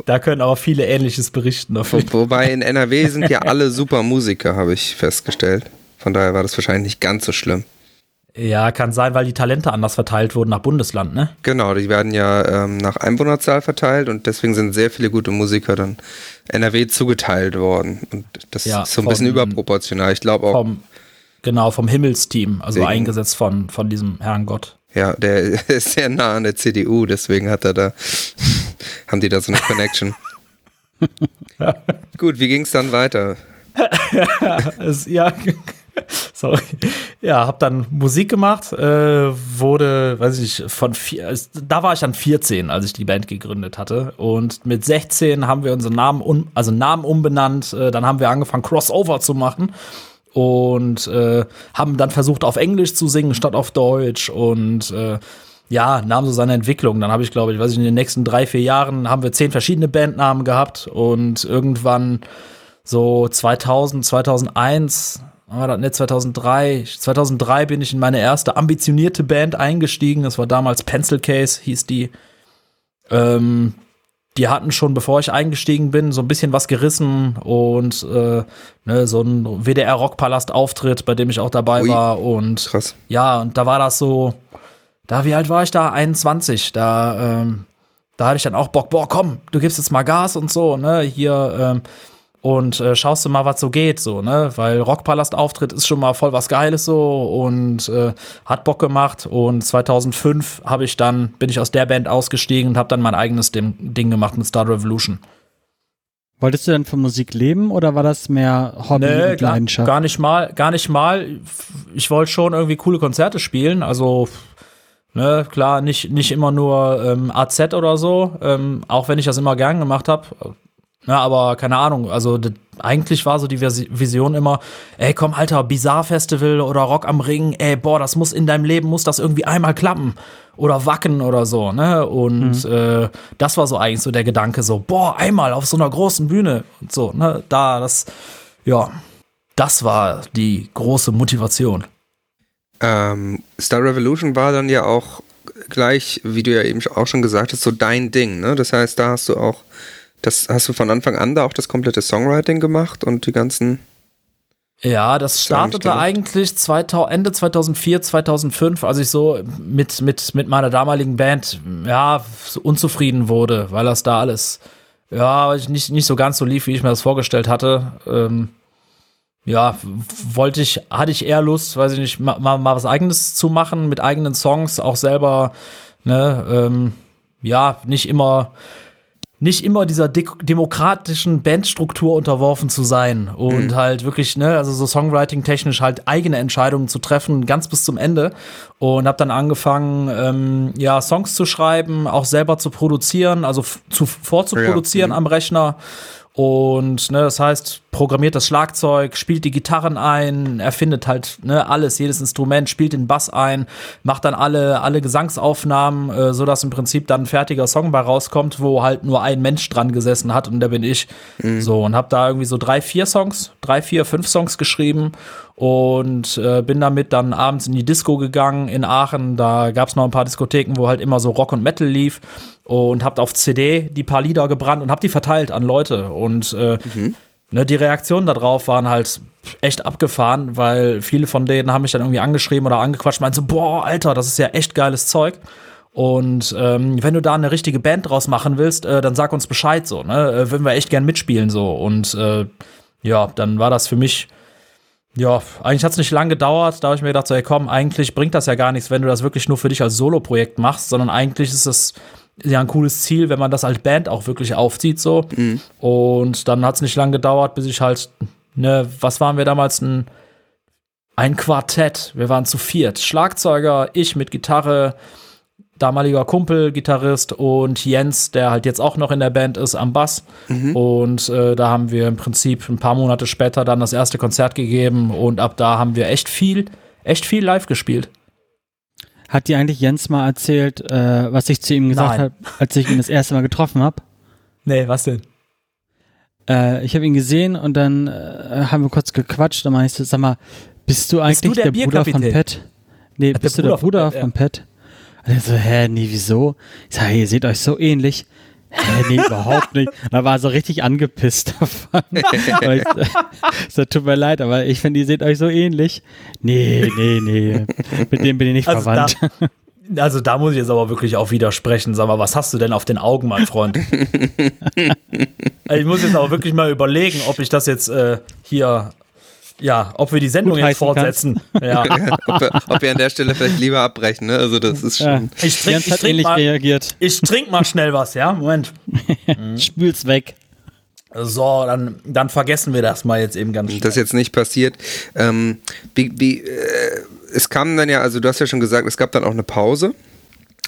Da können aber viele Ähnliches berichten davon. Wo, wobei in NRW [LAUGHS] sind ja alle super Musiker, habe ich festgestellt. Von daher war das wahrscheinlich nicht ganz so schlimm. Ja, kann sein, weil die Talente anders verteilt wurden nach Bundesland, ne? Genau, die werden ja ähm, nach Einwohnerzahl verteilt und deswegen sind sehr viele gute Musiker dann NRW zugeteilt worden. Und das ja, ist so ein vom, bisschen überproportional. Ich glaube auch. Vom, genau, vom Himmelsteam, also wegen, eingesetzt von, von diesem Herrn Gott. Ja, der [LAUGHS] ist sehr nah an der CDU, deswegen hat er da, [LAUGHS] haben die da so eine Connection. [LAUGHS] Gut, wie ging es dann weiter? ja, Sorry. Ja, hab dann Musik gemacht, äh, wurde, weiß ich, von vier, da war ich dann 14, als ich die Band gegründet hatte. Und mit 16 haben wir unseren Namen, um, also Namen umbenannt. Äh, dann haben wir angefangen, Crossover zu machen und äh, haben dann versucht, auf Englisch zu singen statt auf Deutsch und äh, ja, nahm so seine Entwicklung. Dann habe ich, glaube ich, weiß ich, in den nächsten drei, vier Jahren haben wir zehn verschiedene Bandnamen gehabt und irgendwann so 2000, 2001 war das nicht 2003? 2003 bin ich in meine erste ambitionierte Band eingestiegen. Das war damals Pencil Case, hieß die. Ähm, die hatten schon, bevor ich eingestiegen bin, so ein bisschen was gerissen und äh, ne, so ein WDR Rockpalast Auftritt, bei dem ich auch dabei Ui, war und krass. ja, und da war das so, da wie alt war ich da? 21. Da ähm, da hatte ich dann auch Bock, boah, komm, du gibst jetzt mal Gas und so, ne? Hier ähm, und äh, schaust du mal, was so geht, so, ne? Weil Rockpalast-Auftritt ist schon mal voll was Geiles so und äh, hat Bock gemacht. Und 2005 habe ich dann, bin ich aus der Band ausgestiegen und habe dann mein eigenes Ding, Ding gemacht mit Star Revolution. Wolltest du denn von Musik leben oder war das mehr Hobby nee, und Leidenschaft? Gar, nicht mal, gar nicht mal. Ich wollte schon irgendwie coole Konzerte spielen, also Ne, klar, nicht, nicht immer nur ähm, AZ oder so, ähm, auch wenn ich das immer gern gemacht habe. Ja, aber keine Ahnung, also eigentlich war so die Vision immer, ey, komm, Alter, Bizarre Festival oder Rock am Ring, ey, boah, das muss in deinem Leben, muss das irgendwie einmal klappen oder wacken oder so, ne? Und mhm. äh, das war so eigentlich so der Gedanke, so, boah, einmal auf so einer großen Bühne und so, ne? Da, das, ja, das war die große Motivation. Ähm, Star Revolution war dann ja auch gleich, wie du ja eben auch schon gesagt hast, so dein Ding, ne? Das heißt, da hast du auch das hast du von Anfang an da auch das komplette Songwriting gemacht und die ganzen. Ja, das startete eigentlich 2000, Ende 2004, 2005, als ich so mit, mit, mit meiner damaligen Band, ja, so unzufrieden wurde, weil das da alles, ja, nicht, nicht so ganz so lief, wie ich mir das vorgestellt hatte. Ähm, ja, wollte ich, hatte ich eher Lust, weiß ich nicht, mal, mal was eigenes zu machen, mit eigenen Songs, auch selber, ne, ähm, ja, nicht immer nicht immer dieser de demokratischen Bandstruktur unterworfen zu sein und mhm. halt wirklich, ne, also so Songwriting-technisch halt eigene Entscheidungen zu treffen, ganz bis zum Ende. Und habe dann angefangen, ähm, ja, Songs zu schreiben, auch selber zu produzieren, also zu, vorzuproduzieren ja. am Rechner und ne, das heißt, programmiert das Schlagzeug, spielt die Gitarren ein, erfindet halt ne, alles, jedes Instrument, spielt den Bass ein, macht dann alle, alle Gesangsaufnahmen, äh, sodass im Prinzip dann ein fertiger Song bei rauskommt, wo halt nur ein Mensch dran gesessen hat und der bin ich. Mhm. So, und hab da irgendwie so drei, vier Songs, drei, vier, fünf Songs geschrieben und äh, bin damit dann abends in die Disco gegangen in Aachen. Da gab es noch ein paar Diskotheken, wo halt immer so Rock und Metal lief und habt auf CD die paar Lieder gebrannt und hab die verteilt an Leute und äh, mhm. Ne, die Reaktionen darauf waren halt echt abgefahren, weil viele von denen haben mich dann irgendwie angeschrieben oder angequatscht, meinten so, boah, Alter, das ist ja echt geiles Zeug. Und ähm, wenn du da eine richtige Band draus machen willst, äh, dann sag uns Bescheid so, ne? Äh, würden wir echt gern mitspielen so. Und äh, ja, dann war das für mich ja, eigentlich hat es nicht lange gedauert. Da habe ich mir gedacht, so, hey, komm, eigentlich bringt das ja gar nichts, wenn du das wirklich nur für dich als Solo-Projekt machst, sondern eigentlich ist es ja ein cooles Ziel, wenn man das als Band auch wirklich aufzieht, so. Mhm. Und dann hat es nicht lange gedauert, bis ich halt, ne, was waren wir damals? Ein, ein Quartett. Wir waren zu viert. Schlagzeuger, ich mit Gitarre, damaliger Kumpel, Gitarrist und Jens, der halt jetzt auch noch in der Band ist, am Bass. Mhm. Und äh, da haben wir im Prinzip ein paar Monate später dann das erste Konzert gegeben und ab da haben wir echt viel, echt viel live gespielt. Hat dir eigentlich Jens mal erzählt, äh, was ich zu ihm gesagt habe, als ich ihn das erste Mal getroffen habe? Nee, was denn? Äh, ich habe ihn gesehen und dann äh, haben wir kurz gequatscht. Dann meinst du, sag mal, bist du eigentlich du der der, Bruder von? Pat? Nee, der bist du Bruder der Bruder von Pat? Und er so, hä, nee, wieso? Ich sag, ihr seht euch so ähnlich. Hä, nee, überhaupt nicht. Da war er so richtig angepisst davon. [LAUGHS] Ich so, tut mir leid, aber ich finde, ihr seht euch so ähnlich. Nee, nee, nee. Mit dem bin ich nicht Also da, verwandt. also da muss ich jetzt aber wirklich auch widersprechen. Sag mal, was hast du denn auf den Augen, mein Freund? [LAUGHS] Also ich muss jetzt aber wirklich mal überlegen, ob ich das jetzt äh, hier, ja, ob wir die Sendung jetzt fortsetzen. [LAUGHS] Ja. ob, wir, ob wir an der Stelle vielleicht lieber abbrechen, ne? Also das ist Ja. schon. Ich trink, Jens ich hat trink ähnlich mal, reagiert. ich trink mal schnell was, ja? Moment. [LAUGHS] Spül's weg. So, dann, dann vergessen wir das mal jetzt eben ganz schnell. Das jetzt nicht passiert. Ähm, wie, wie, äh, es kam dann ja, also du hast ja schon gesagt, es gab dann auch eine Pause.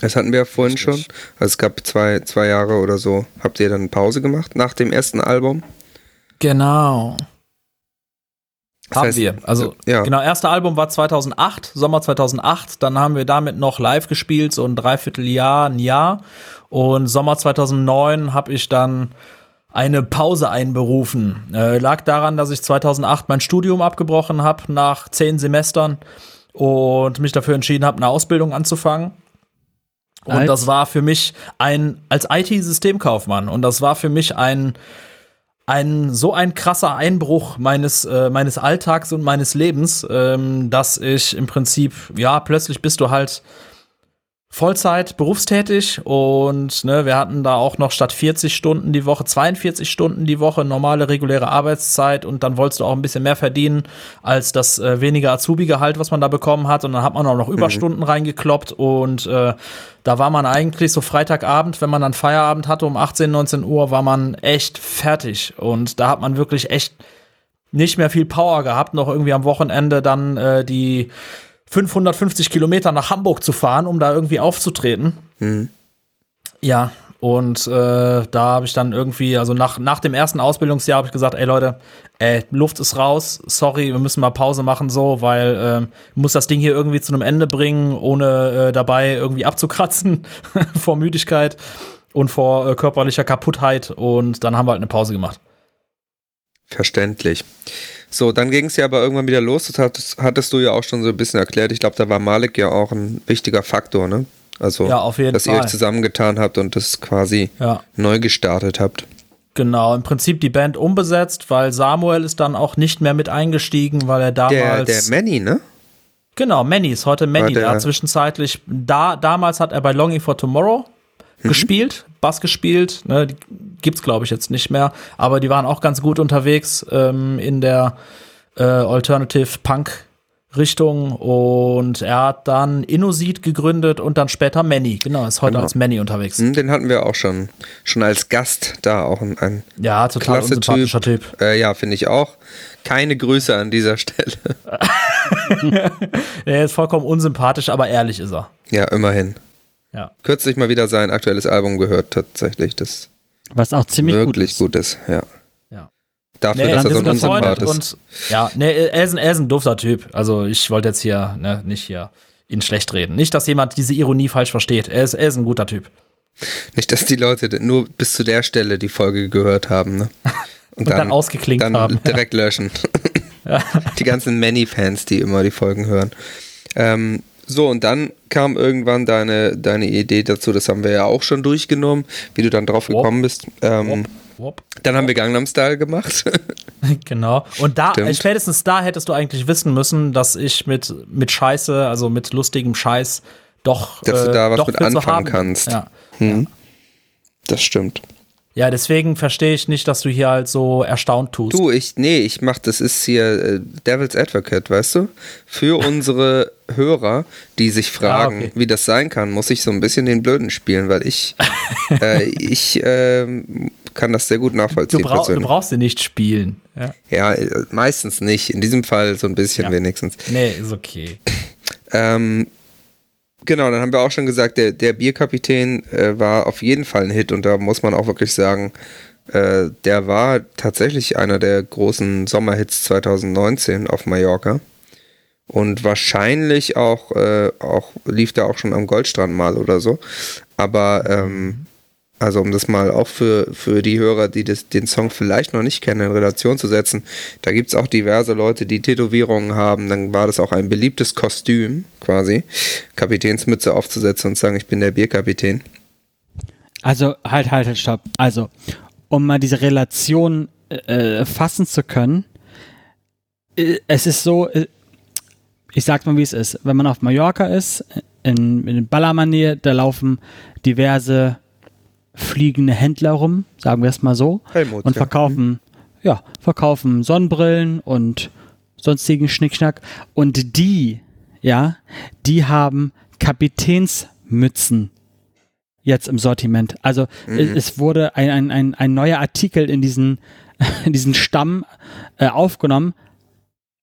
Das hatten wir ja vorhin schon. Also es gab zwei, zwei Jahre oder so. Habt ihr dann eine Pause gemacht nach dem ersten Album? Genau. Das haben heißt, wir. Also, ja. genau, erste Album war 2008, Sommer 2008. Dann haben wir damit noch live gespielt, so ein Dreivierteljahr, ein Jahr. Und Sommer 2009 habe ich dann eine Pause einberufen. Äh, lag daran, dass ich 2008 mein Studium abgebrochen habe nach zehn Semestern und mich dafür entschieden habe, eine Ausbildung anzufangen. Und Als? das war für mich ein, als IT-Systemkaufmann, und das war für mich ein, ein so ein krasser Einbruch meines äh, meines Alltags und meines Lebens, ähm, dass ich im Prinzip ja plötzlich bist du halt Vollzeit berufstätig und ne, wir hatten da auch noch statt 40 Stunden die Woche 42 Stunden die Woche normale reguläre Arbeitszeit und dann wolltest du auch ein bisschen mehr verdienen als das äh, weniger Azubi-Gehalt, was man da bekommen hat. Und dann hat man auch noch Überstunden reingekloppt und äh, da war man eigentlich so Freitagabend, wenn man dann Feierabend hatte um 18, 19 Uhr, war man echt fertig. Und da hat man wirklich echt nicht mehr viel Power gehabt, noch irgendwie am Wochenende dann äh, die 550 Kilometer nach Hamburg zu fahren, um da irgendwie aufzutreten. Mhm. Ja, und äh, da habe ich dann irgendwie, also nach, nach dem ersten Ausbildungsjahr habe ich gesagt, ey Leute, ey, Luft ist raus, sorry, wir müssen mal Pause machen so, weil ich muss das Ding hier irgendwie zu einem Ende bringen, ohne äh, dabei irgendwie abzukratzen [LAUGHS] vor Müdigkeit und vor äh, körperlicher Kaputtheit und dann haben wir halt eine Pause gemacht. Verständlich. So, dann ging es ja aber irgendwann wieder los. Das hattest, hattest du ja auch schon so ein bisschen erklärt. Ich glaube, da war Malik ja auch ein wichtiger Faktor, ne? Also, Ja, auf jeden dass ihr Fall. euch zusammengetan habt und das quasi Ja. neu gestartet habt. Genau, im Prinzip die Band umbesetzt, weil Samuel ist dann auch nicht mehr mit eingestiegen, weil er Der, damals. der Manny, ne? genau, Manny ist heute Manny. Der, der- hat zwischenzeitlich, da, damals hat er bei Longing for Tomorrow gespielt, Bass gespielt. Ne, gibt's, glaube ich, jetzt nicht mehr. Aber die waren auch ganz gut unterwegs ähm, in der äh, Alternative Punk. Richtung und er hat dann Innosid gegründet und dann später Manny. Genau, ist heute Genau. als Manny unterwegs. Hm, Den hatten wir auch schon, schon als Gast da, auch ein, ein Ja, total klasse unsympathischer Typ. Typ. Äh, ja, finde ich auch. Keine Grüße an dieser [LAUGHS] Stelle. [LAUGHS] Er ist vollkommen unsympathisch, aber ehrlich ist er. Ja, immerhin. Ja. Kürzlich mal wieder sein aktuelles Album gehört, tatsächlich, das Was auch ziemlich gut wirklich ist. gut ist. Ja. Ja. Dafür, Nee, dass er so ein Unsympath ist. und ja, nee, er ist, ein, er ist ein dufter Typ. Also ich wollte jetzt hier ne, nicht hier ihn schlecht reden. Nicht, dass jemand diese Ironie falsch versteht. Er ist, er ist ein guter Typ. Nicht, dass die Leute nur bis zu der Stelle die Folge gehört haben, ne? [LAUGHS] Und dann ausgeklinkt dann haben. direkt löschen. [LAUGHS] Die ganzen Many-Fans, die immer die Folgen hören. Ähm, so, und dann kam irgendwann deine, deine Idee dazu, das haben wir ja auch schon durchgenommen, wie du dann drauf gekommen bist. Ähm, Wop. dann haben wir Gangnam Style gemacht. [LAUGHS] Genau. Und da, Stimmt. äh, spätestens da hättest du eigentlich wissen müssen, dass ich mit, mit Scheiße, also mit lustigem Scheiß, doch, Dass du äh, da was doch mit anfangen kannst. Ja. Hm. Das stimmt. Ja, deswegen verstehe ich nicht, dass du hier halt so erstaunt tust. Du, ich, nee, ich mach, das ist hier äh, Devil's Advocate, weißt du? Für [LAUGHS] unsere Hörer, die sich fragen, Ah, okay. wie das sein kann, muss ich so ein bisschen den Blöden spielen, weil ich, [LAUGHS] äh, ich ähm, kann das sehr gut du, nachvollziehen. du persönlich. brauchst sie nicht spielen. Ja. ja, äh, meistens nicht. In diesem Fall so ein bisschen Ja. wenigstens. Nee, ist okay. Ähm, genau, dann haben wir auch schon gesagt, der, der Bierkapitän äh, war auf jeden Fall ein Hit und da muss man auch wirklich sagen, äh, der war tatsächlich einer der großen Sommerhits 2019 auf Mallorca. Und wahrscheinlich auch, äh, auch lief der auch schon am Goldstrand mal oder so. Aber ähm, Also um das mal auch für, für die Hörer, die das, den Song vielleicht noch nicht kennen, in Relation zu setzen. Da gibt es auch diverse Leute, die Tätowierungen haben. Dann war das auch ein beliebtes Kostüm, quasi, Kapitänsmütze aufzusetzen und sagen, ich bin der Bierkapitän. Also halt, halt, halt, stopp. Also, um mal diese Relation äh, fassen zu können, äh, es ist so, äh, ich sag's mal, wie es ist. Wenn man auf Mallorca ist, in, in Ballermann-Nähe, da laufen diverse fliegende Händler rum, sagen wir es mal so, Helmut, und ja. verkaufen, ja, verkaufen Sonnenbrillen und sonstigen Schnickschnack. Und die, ja, die haben Kapitänsmützen jetzt im Sortiment. Also es, es wurde ein, ein, ein, ein neuer Artikel in diesen, [LAUGHS] in diesen Stamm äh, aufgenommen.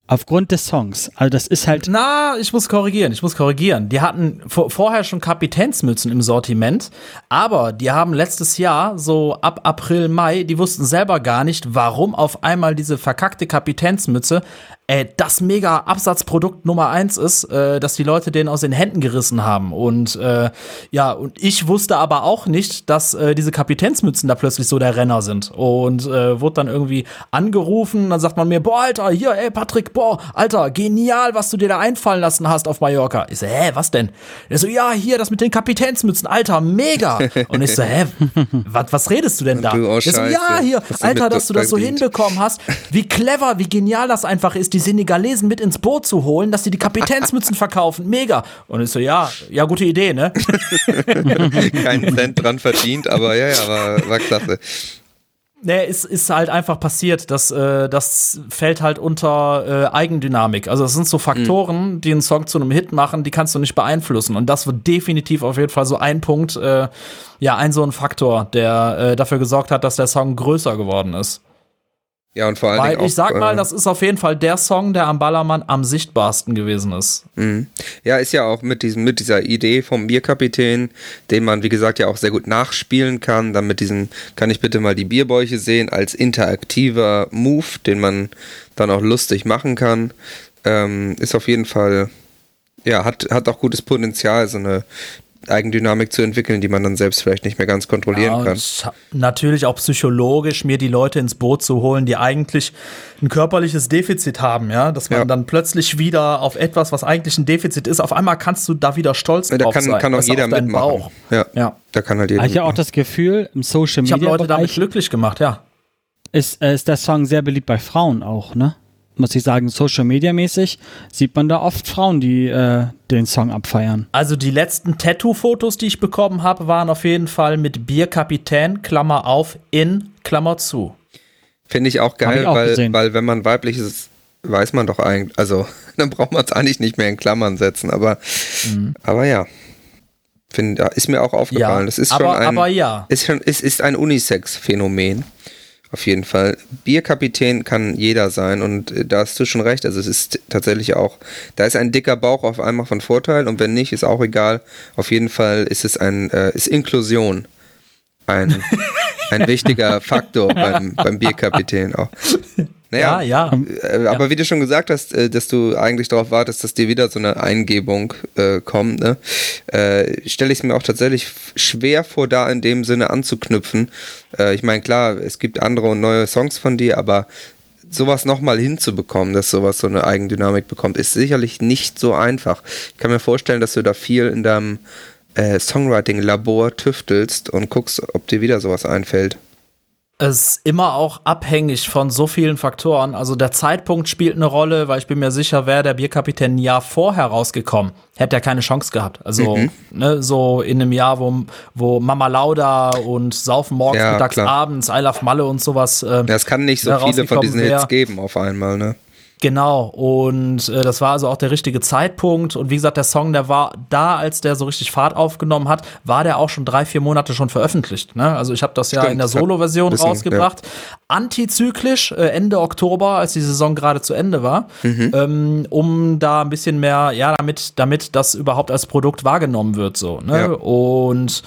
Aufgrund des Songs. Also das ist halt. Na, ich muss korrigieren, ich muss korrigieren. Die hatten vor, vorher schon Kapitänsmützen im Sortiment, aber die haben letztes Jahr, so ab April, Mai, die wussten selber gar nicht, warum auf einmal diese verkackte Kapitänsmütze äh, das mega Absatzprodukt Nummer eins ist, äh, dass die Leute den aus den Händen gerissen haben. Und äh, ja, und ich wusste aber auch nicht, dass äh, diese Kapitänsmützen da plötzlich so der Renner sind. Und äh, wurde dann irgendwie angerufen, dann sagt man mir, boah, Alter, hier, ey, Patrick, boah, Alter, genial, was du dir da einfallen lassen hast auf Mallorca. Ich so, hä, was denn? Er so, ja, hier, das mit den Kapitänsmützen, Alter, mega. Und ich so, hä, [LAUGHS] was, was redest du denn da? Du, oh, so, ja, hier, Alter, dass du das so hinbekommen hast. Wie clever, wie genial das einfach ist, die Senegalesen mit ins Boot zu holen, dass sie die Kapitänsmützen [LAUGHS] verkaufen. Mega. Und ich so, ja, ja, gute Idee, ne? [LAUGHS] Keinen Cent dran verdient, aber ja, ja, war, war klasse. Nee, ist, ist halt einfach passiert. Das, äh, das fällt halt unter äh, Eigendynamik. Also, das sind so Faktoren, die einen Song zu einem Hit machen, die kannst du nicht beeinflussen. Und das wird definitiv auf jeden Fall so ein Punkt, äh, ja, ein so ein Faktor, der äh, dafür gesorgt hat, dass der Song größer geworden ist. Ja, und vor allen Weil auch, ich sag mal, äh, das ist auf jeden Fall der Song, der am Ballermann am sichtbarsten gewesen ist. Mhm. Ja, ist ja auch mit diesem, mit dieser Idee vom Bierkapitän, den man, wie gesagt, ja auch sehr gut nachspielen kann. Dann mit diesem, kann ich bitte mal die Bierbäuche sehen, als interaktiver Move, den man dann auch lustig machen kann. Ähm, ist auf jeden Fall, ja, hat, hat auch gutes Potenzial, so eine Eigendynamik zu entwickeln, die man dann selbst vielleicht nicht mehr ganz kontrollieren Ja, kann. natürlich auch psychologisch mir die Leute ins Boot zu holen, die eigentlich ein körperliches Defizit haben, ja, dass man Ja. dann plötzlich wieder auf etwas, was eigentlich ein Defizit ist, auf einmal kannst du da wieder stolz Ja, da drauf kann, sein. kann auch jeder mitmachen. Bauch. Ja, Ja. da kann halt jeder Habe ich ja auch mitmachen. das Gefühl, im Social Ich habe Media Leute damit glücklich gemacht, ja. ist, äh, ist der Song sehr beliebt bei Frauen auch, ne? Muss ich sagen, Social Media mäßig sieht man da oft Frauen, die äh, den Song abfeiern. Also die letzten Tattoo-Fotos, die ich bekommen habe, waren auf jeden Fall mit Bierkapitän, Klammer auf, in, Klammer zu. Finde ich auch geil, ich auch weil, gesehen. weil wenn man weiblich ist, weiß man doch eigentlich, also [LAUGHS] dann braucht man es eigentlich nicht mehr in Klammern setzen, aber, aber ja. Find, ist mir auch aufgefallen. Ja, das ist aber- schon ein, aber ja. Ist schon, es ist ein Unisex-Phänomen. Auf jeden Fall. Bierkapitän kann jeder sein und äh, da hast du schon recht. Also es ist tatsächlich auch, da ist ein dicker Bauch auf einmal von Vorteil und wenn nicht, ist auch egal. Auf jeden Fall ist es ein, äh, ist Inklusion ein, ein [LAUGHS] wichtiger Faktor beim, beim Bierkapitän auch. Naja, Ja, ja. äh, aber wie du schon gesagt hast, äh, dass du eigentlich darauf wartest, dass dir wieder so eine Eingebung äh, kommt, ne? äh, stelle ich es mir auch tatsächlich schwer vor, da in dem Sinne anzuknüpfen. Äh, ich meine, klar, es gibt andere und neue Songs von dir, aber sowas nochmal hinzubekommen, dass sowas so eine Eigendynamik bekommt, ist sicherlich nicht so einfach. Ich kann mir vorstellen, dass du da viel in deinem äh, Songwriting-Labor tüftelst und guckst, ob dir wieder sowas einfällt. Es ist immer auch abhängig von so vielen Faktoren. Also der Zeitpunkt spielt eine Rolle, weil ich bin mir sicher, wäre der Bierkapitän ein Jahr vorher rausgekommen, hätte er keine Chance gehabt. Also Mhm. ne, so in einem Jahr, wo, wo Mama Lauda und Saufen morgens, Ja, mittags, klar. abends, I Love Malle und sowas. Äh, Ja, es kann nicht so wer viele von diesen Hits geben auf einmal, ne? Genau, und äh, das war also auch der richtige Zeitpunkt. Und wie gesagt, der Song, der war da, als der so richtig Fahrt aufgenommen hat, war der auch schon drei, vier Monate schon veröffentlicht. Ne? Also ich habe das ja Stimmt, in der Solo-Version rausgebracht. Antizyklisch, äh, Ende Oktober, als die Saison gerade zu Ende war, Mhm. ähm, um da ein bisschen mehr, ja, damit, damit das überhaupt als Produkt wahrgenommen wird. so. Ne? Ja. Und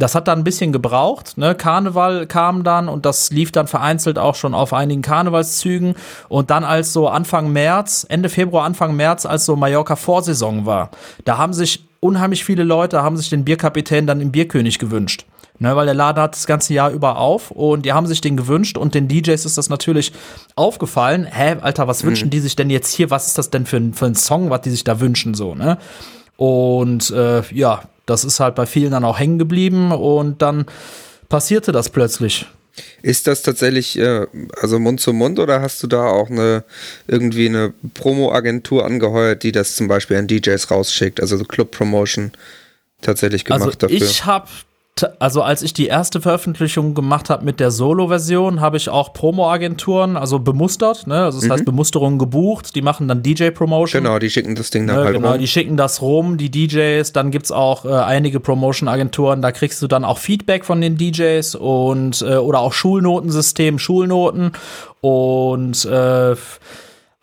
das hat dann ein bisschen gebraucht. Ne? Karneval kam dann und das lief dann vereinzelt auch schon auf einigen Karnevalszügen. Und dann als so Anfang März, Ende Februar, Anfang März, als so Mallorca Vorsaison war, da haben sich unheimlich viele Leute, haben sich den Bierkapitän dann im Bierkönig gewünscht. Ne, weil der Laden hat das ganze Jahr über auf und die haben sich den gewünscht und den DJs ist das natürlich aufgefallen. Hä, Alter, was wünschen Mhm. die sich denn jetzt hier? Was ist das denn für ein, für ein Song, was die sich da wünschen, so, ne? Und äh, ja, das ist halt bei vielen dann auch hängen geblieben und dann passierte das plötzlich. Ist das tatsächlich äh, also Mund zu Mund oder hast du da auch eine irgendwie eine Promo-Agentur angeheuert, die das zum Beispiel an DJs rausschickt, also so Club Promotion tatsächlich gemacht also dafür? ich habe also als ich die erste Veröffentlichung gemacht habe mit der Solo-Version, habe ich auch Promo-Agenturen, also bemustert, ne? Also das heißt Bemusterungen gebucht, die machen dann DJ-Promotion. Mhm. genau, die schicken das Ding dann Ne, halt genau, rum. die schicken das rum, die DJs, dann gibt's auch äh, einige Promotion-Agenturen, da kriegst du dann auch Feedback von den DJs und äh, oder auch Schulnotensystem, Schulnoten und äh,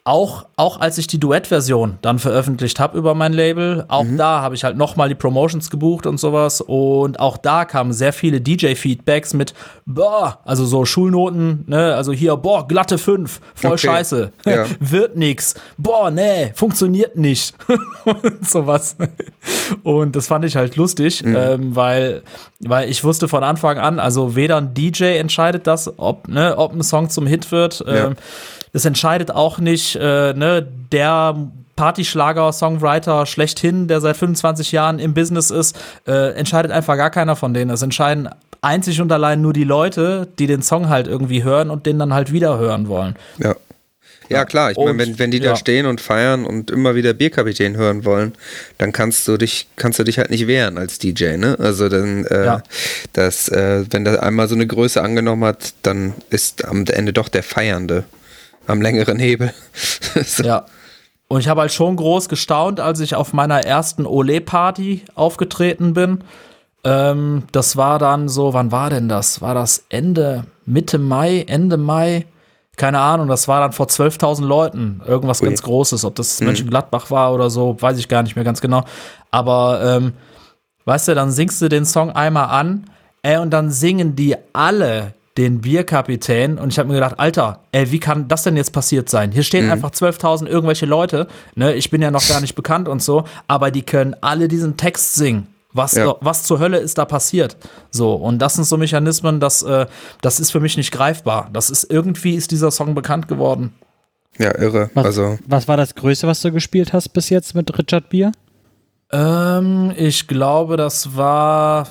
auch, auch als ich die Duettversion dann veröffentlicht habe über mein Label, auch Mhm. da habe ich halt nochmal die Promotions gebucht und sowas. Und auch da kamen sehr viele DJ-Feedbacks mit, boah, also so Schulnoten, ne, also hier, boah, glatte 5, voll Okay. scheiße, Ja. [LAUGHS] wird nix, boah, nee, funktioniert nicht. [LAUGHS] und sowas. Und das fand ich halt lustig, Mhm. ähm, weil, weil ich wusste von Anfang an, also weder ein DJ entscheidet das, ob, ne, ob ein Song zum Hit wird. Ja. Ähm, das entscheidet auch nicht äh, ne, der Partyschlager-Songwriter schlechthin, der seit 25 Jahren im Business ist, äh, entscheidet einfach gar keiner von denen. Es entscheiden einzig und allein nur die Leute, die den Song halt irgendwie hören und den dann halt wieder hören wollen. Ja. Ja, klar, ich meine, wenn, wenn die da ja. stehen und feiern und immer wieder Bierkapitän hören wollen, dann kannst du dich, kannst du dich halt nicht wehren als DJ, ne? Also dann, äh, Ja. das, äh, wenn das einmal so eine Größe angenommen hat, dann ist am Ende doch der Feiernde am längeren Hebel. [LAUGHS] so. Ja. Und ich habe halt schon groß gestaunt, als ich auf meiner ersten Ole-Party aufgetreten bin. Ähm, das war dann so, wann war denn das? War das Ende, Mitte Mai, Ende Mai? Keine Ahnung, das war dann vor 12.000 Leuten. Irgendwas Ui. ganz Großes. Ob das Mönchengladbach war oder so, weiß ich gar nicht mehr ganz genau. Aber, ähm, weißt du, dann singst du den Song einmal an, ey, und dann singen die alle den Bierkapitän und ich habe mir gedacht, Alter, ey, wie kann das denn jetzt passiert sein? Hier stehen einfach 12.000 irgendwelche Leute, ne, ich bin ja noch gar nicht bekannt und so, aber die können alle diesen Text singen. Was, Ja. was zur Hölle ist da passiert? So, und das sind so Mechanismen, das, äh, das ist für mich nicht greifbar. Das ist irgendwie ist dieser Song bekannt geworden. Ja, irre. Was, Also, was war das Größte, was du gespielt hast bis jetzt mit Richard Bier? Ähm, ich glaube, das war,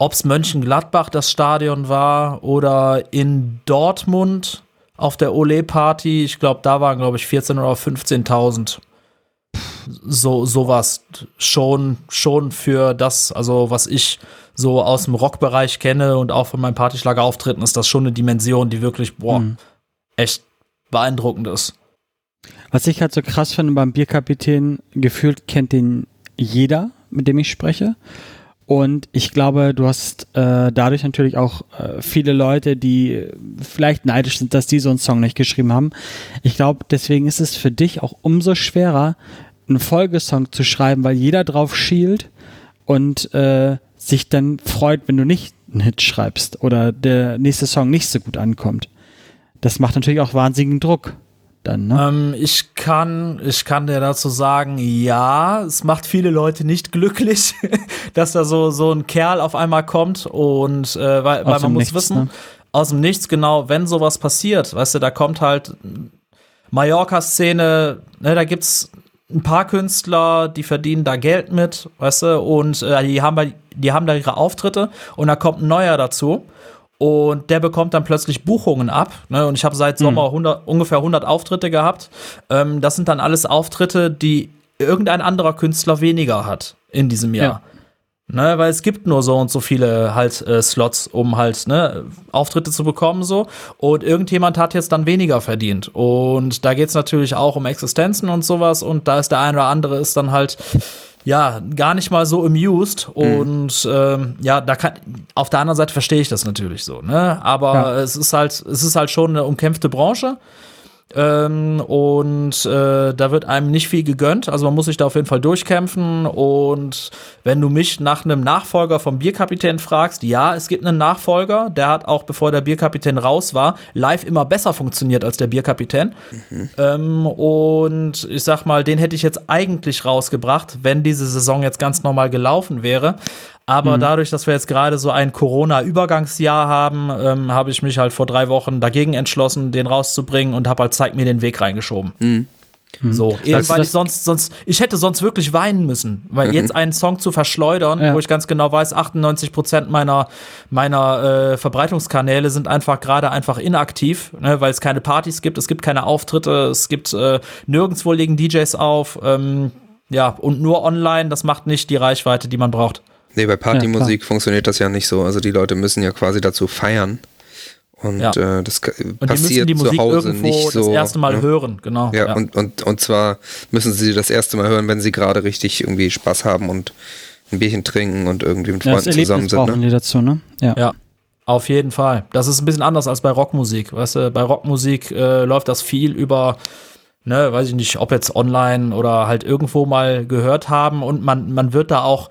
ob's Mönchengladbach das Stadion war oder in Dortmund auf der Ole-Party. Ich glaube, da waren, glaube ich, 14.000 oder 15.000. So, sowas schon, schon für das, also was ich so aus dem Rockbereich kenne und auch von meinen Partyschlager-Auftritten, ist das schon eine Dimension, die wirklich, boah, echt beeindruckend ist. Was ich halt so krass finde beim Bierkapitän, gefühlt kennt den jeder, mit dem ich spreche. Und ich glaube, du hast äh, dadurch natürlich auch äh, viele Leute, die vielleicht neidisch sind, dass die so einen Song nicht geschrieben haben. Ich glaube, deswegen ist es für dich auch umso schwerer, einen Folgesong zu schreiben, weil jeder drauf schielt und äh, sich dann freut, wenn du nicht einen Hit schreibst oder der nächste Song nicht so gut ankommt. Das macht natürlich auch wahnsinnigen Druck dann, ne? Ähm, ich kann, ich kann dir dazu sagen, ja, es macht viele Leute nicht glücklich, [LAUGHS] dass da so, so ein Kerl auf einmal kommt und äh, weil, weil man muss Nichts, wissen, ne? aus dem Nichts, genau, wenn sowas passiert, weißt du, da kommt halt Mallorca-Szene, ne, da gibt's ein paar Künstler, die verdienen da Geld mit, weißt du, und äh, die haben die haben da ihre Auftritte und da kommt ein neuer dazu und der bekommt dann plötzlich Buchungen ab. Ne? Und ich habe seit Sommer 100, ungefähr 100 Auftritte gehabt. Ähm, das sind dann alles Auftritte, die irgendein anderer Künstler weniger hat in diesem Jahr. Ne, weil es gibt nur so und so viele halt äh, Slots, um halt ne, Auftritte zu bekommen so. Und irgendjemand hat jetzt dann weniger verdient. Und da geht's natürlich auch um Existenzen und sowas. Und da ist der eine oder andere ist dann halt ja gar nicht mal so amused. Und ähm, ja, da kann auf der anderen Seite verstehe ich das natürlich so. Ne, aber Ja. es ist halt es ist halt schon eine umkämpfte Branche. Ähm, und äh, da wird einem nicht viel gegönnt. Also man muss sich da auf jeden Fall durchkämpfen. Und wenn du mich nach einem Nachfolger vom Bierkapitän fragst, ja, es gibt einen Nachfolger, der hat auch, bevor der Bierkapitän raus war, live immer besser funktioniert als der Bierkapitän. Ähm, und ich sag mal, den hätte ich jetzt eigentlich rausgebracht, wenn diese Saison jetzt ganz normal gelaufen wäre. Aber mhm. dadurch, dass wir jetzt gerade so ein Corona-Übergangsjahr haben, ähm, habe ich mich halt vor drei Wochen dagegen entschlossen, den rauszubringen und habe halt Zeig mir den Weg reingeschoben. Mhm. Mhm. So, eben weil ich sonst, sonst, ich hätte sonst wirklich weinen müssen, weil mhm. jetzt einen Song zu verschleudern, ja. wo ich ganz genau weiß, 98 Prozent meiner, meiner äh, Verbreitungskanäle sind einfach gerade einfach inaktiv, ne, weil es keine Partys gibt, es gibt keine Auftritte, es gibt äh, nirgendwo legen DJs auf, ähm, ja, und nur online, das macht nicht die Reichweite, die man braucht. Nee, bei Partymusik ja, funktioniert das ja nicht so. Also die Leute müssen ja quasi dazu feiern. Und ja. äh, das und passiert die zu Hause nicht so. Das erste Mal ne? hören, genau. Ja, ja, Und, und, und zwar müssen sie das erste Mal hören, wenn sie gerade richtig irgendwie Spaß haben und ein Bierchen trinken und irgendwie mit Freunden ja, zusammen sind. Brauchen ne? die dazu, ne? Ja. ja. Auf jeden Fall. Das ist ein bisschen anders als bei Rockmusik. Weißt du, bei Rockmusik äh, läuft das viel über, ne, weiß ich nicht, ob jetzt online oder halt irgendwo mal gehört haben und man, man wird da auch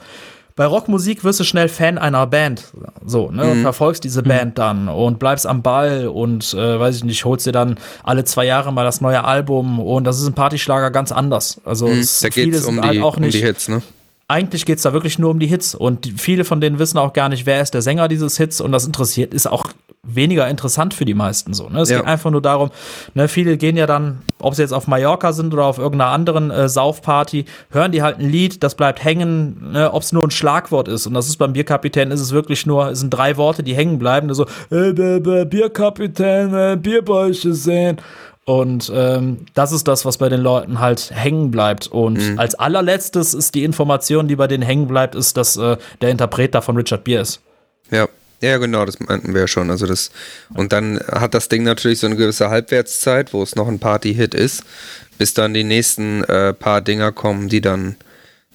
bei Rockmusik wirst du schnell Fan einer Band, so, ne, mhm. und verfolgst diese mhm. Band dann und bleibst am Ball und, äh, weiß ich nicht, holst dir dann alle zwei Jahre mal das neue Album und das ist ein Partyschlager ganz anders. Also, mhm. da geht's um halt die, auch nicht, um die Hits, ne? eigentlich geht es da wirklich nur um die Hits und viele von denen wissen auch gar nicht, wer ist der Sänger dieses Hits und das interessiert, ist auch weniger interessant für die meisten so. Ne? Es ja. geht einfach nur darum, ne, viele gehen ja dann, ob sie jetzt auf Mallorca sind oder auf irgendeiner anderen äh, Saufparty, hören die halt ein Lied, das bleibt hängen, ne, ob es nur ein Schlagwort ist. Und das ist beim Bierkapitän, ist es wirklich nur, es sind drei Worte, die hängen bleiben. So, äh, Bierkapitän, äh, Bierbäuche sehen. Und ähm, das ist das, was bei den Leuten halt hängen bleibt. Und mhm. als allerletztes ist die Information, die bei denen hängen bleibt, ist, dass äh, der Interpret da von Richard Beer ist. Ja. Ja, genau, das meinten wir schon. Also das, und dann hat das Ding natürlich so eine gewisse Halbwertszeit, wo es noch ein Party-Hit ist, bis dann die nächsten äh, paar Dinger kommen, die dann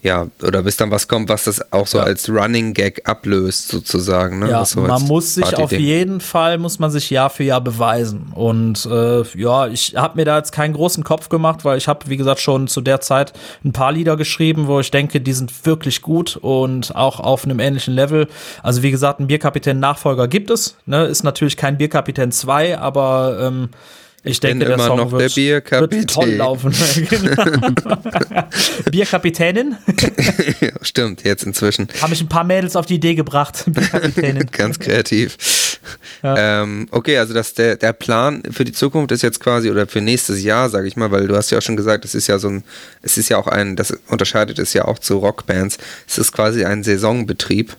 ja, oder bis dann was kommt, was das auch so ja. als Running Gag ablöst, sozusagen. Ne? Ja, so man muss sich auf jeden Fall, muss man sich Jahr für Jahr beweisen. Und äh, ja, ich habe mir da jetzt keinen großen Kopf gemacht, weil ich habe, wie gesagt, schon zu der Zeit ein paar Lieder geschrieben, wo ich denke, die sind wirklich gut und auch auf einem ähnlichen Level. Also wie gesagt, ein Bierkapitän-Nachfolger gibt es. Ne? Ist natürlich kein Bierkapitän 2, aber ähm, ich denke, der Song noch wird, der Bierkapitän. wird toll laufen. [LAUGHS] [LAUGHS] Bierkapitänin? ja, stimmt, jetzt inzwischen. Habe ich ein paar Mädels auf die Idee gebracht. [LAUGHS] Bierkapitänin. Ganz kreativ. Ja. Ähm, okay, also dass der, der Plan für die Zukunft ist jetzt quasi, oder für nächstes Jahr, sage ich mal, weil du hast ja auch schon gesagt, es ist ja so ein, es ist ja auch ein, das unterscheidet es ja auch zu Rockbands, es ist quasi ein Saisonbetrieb.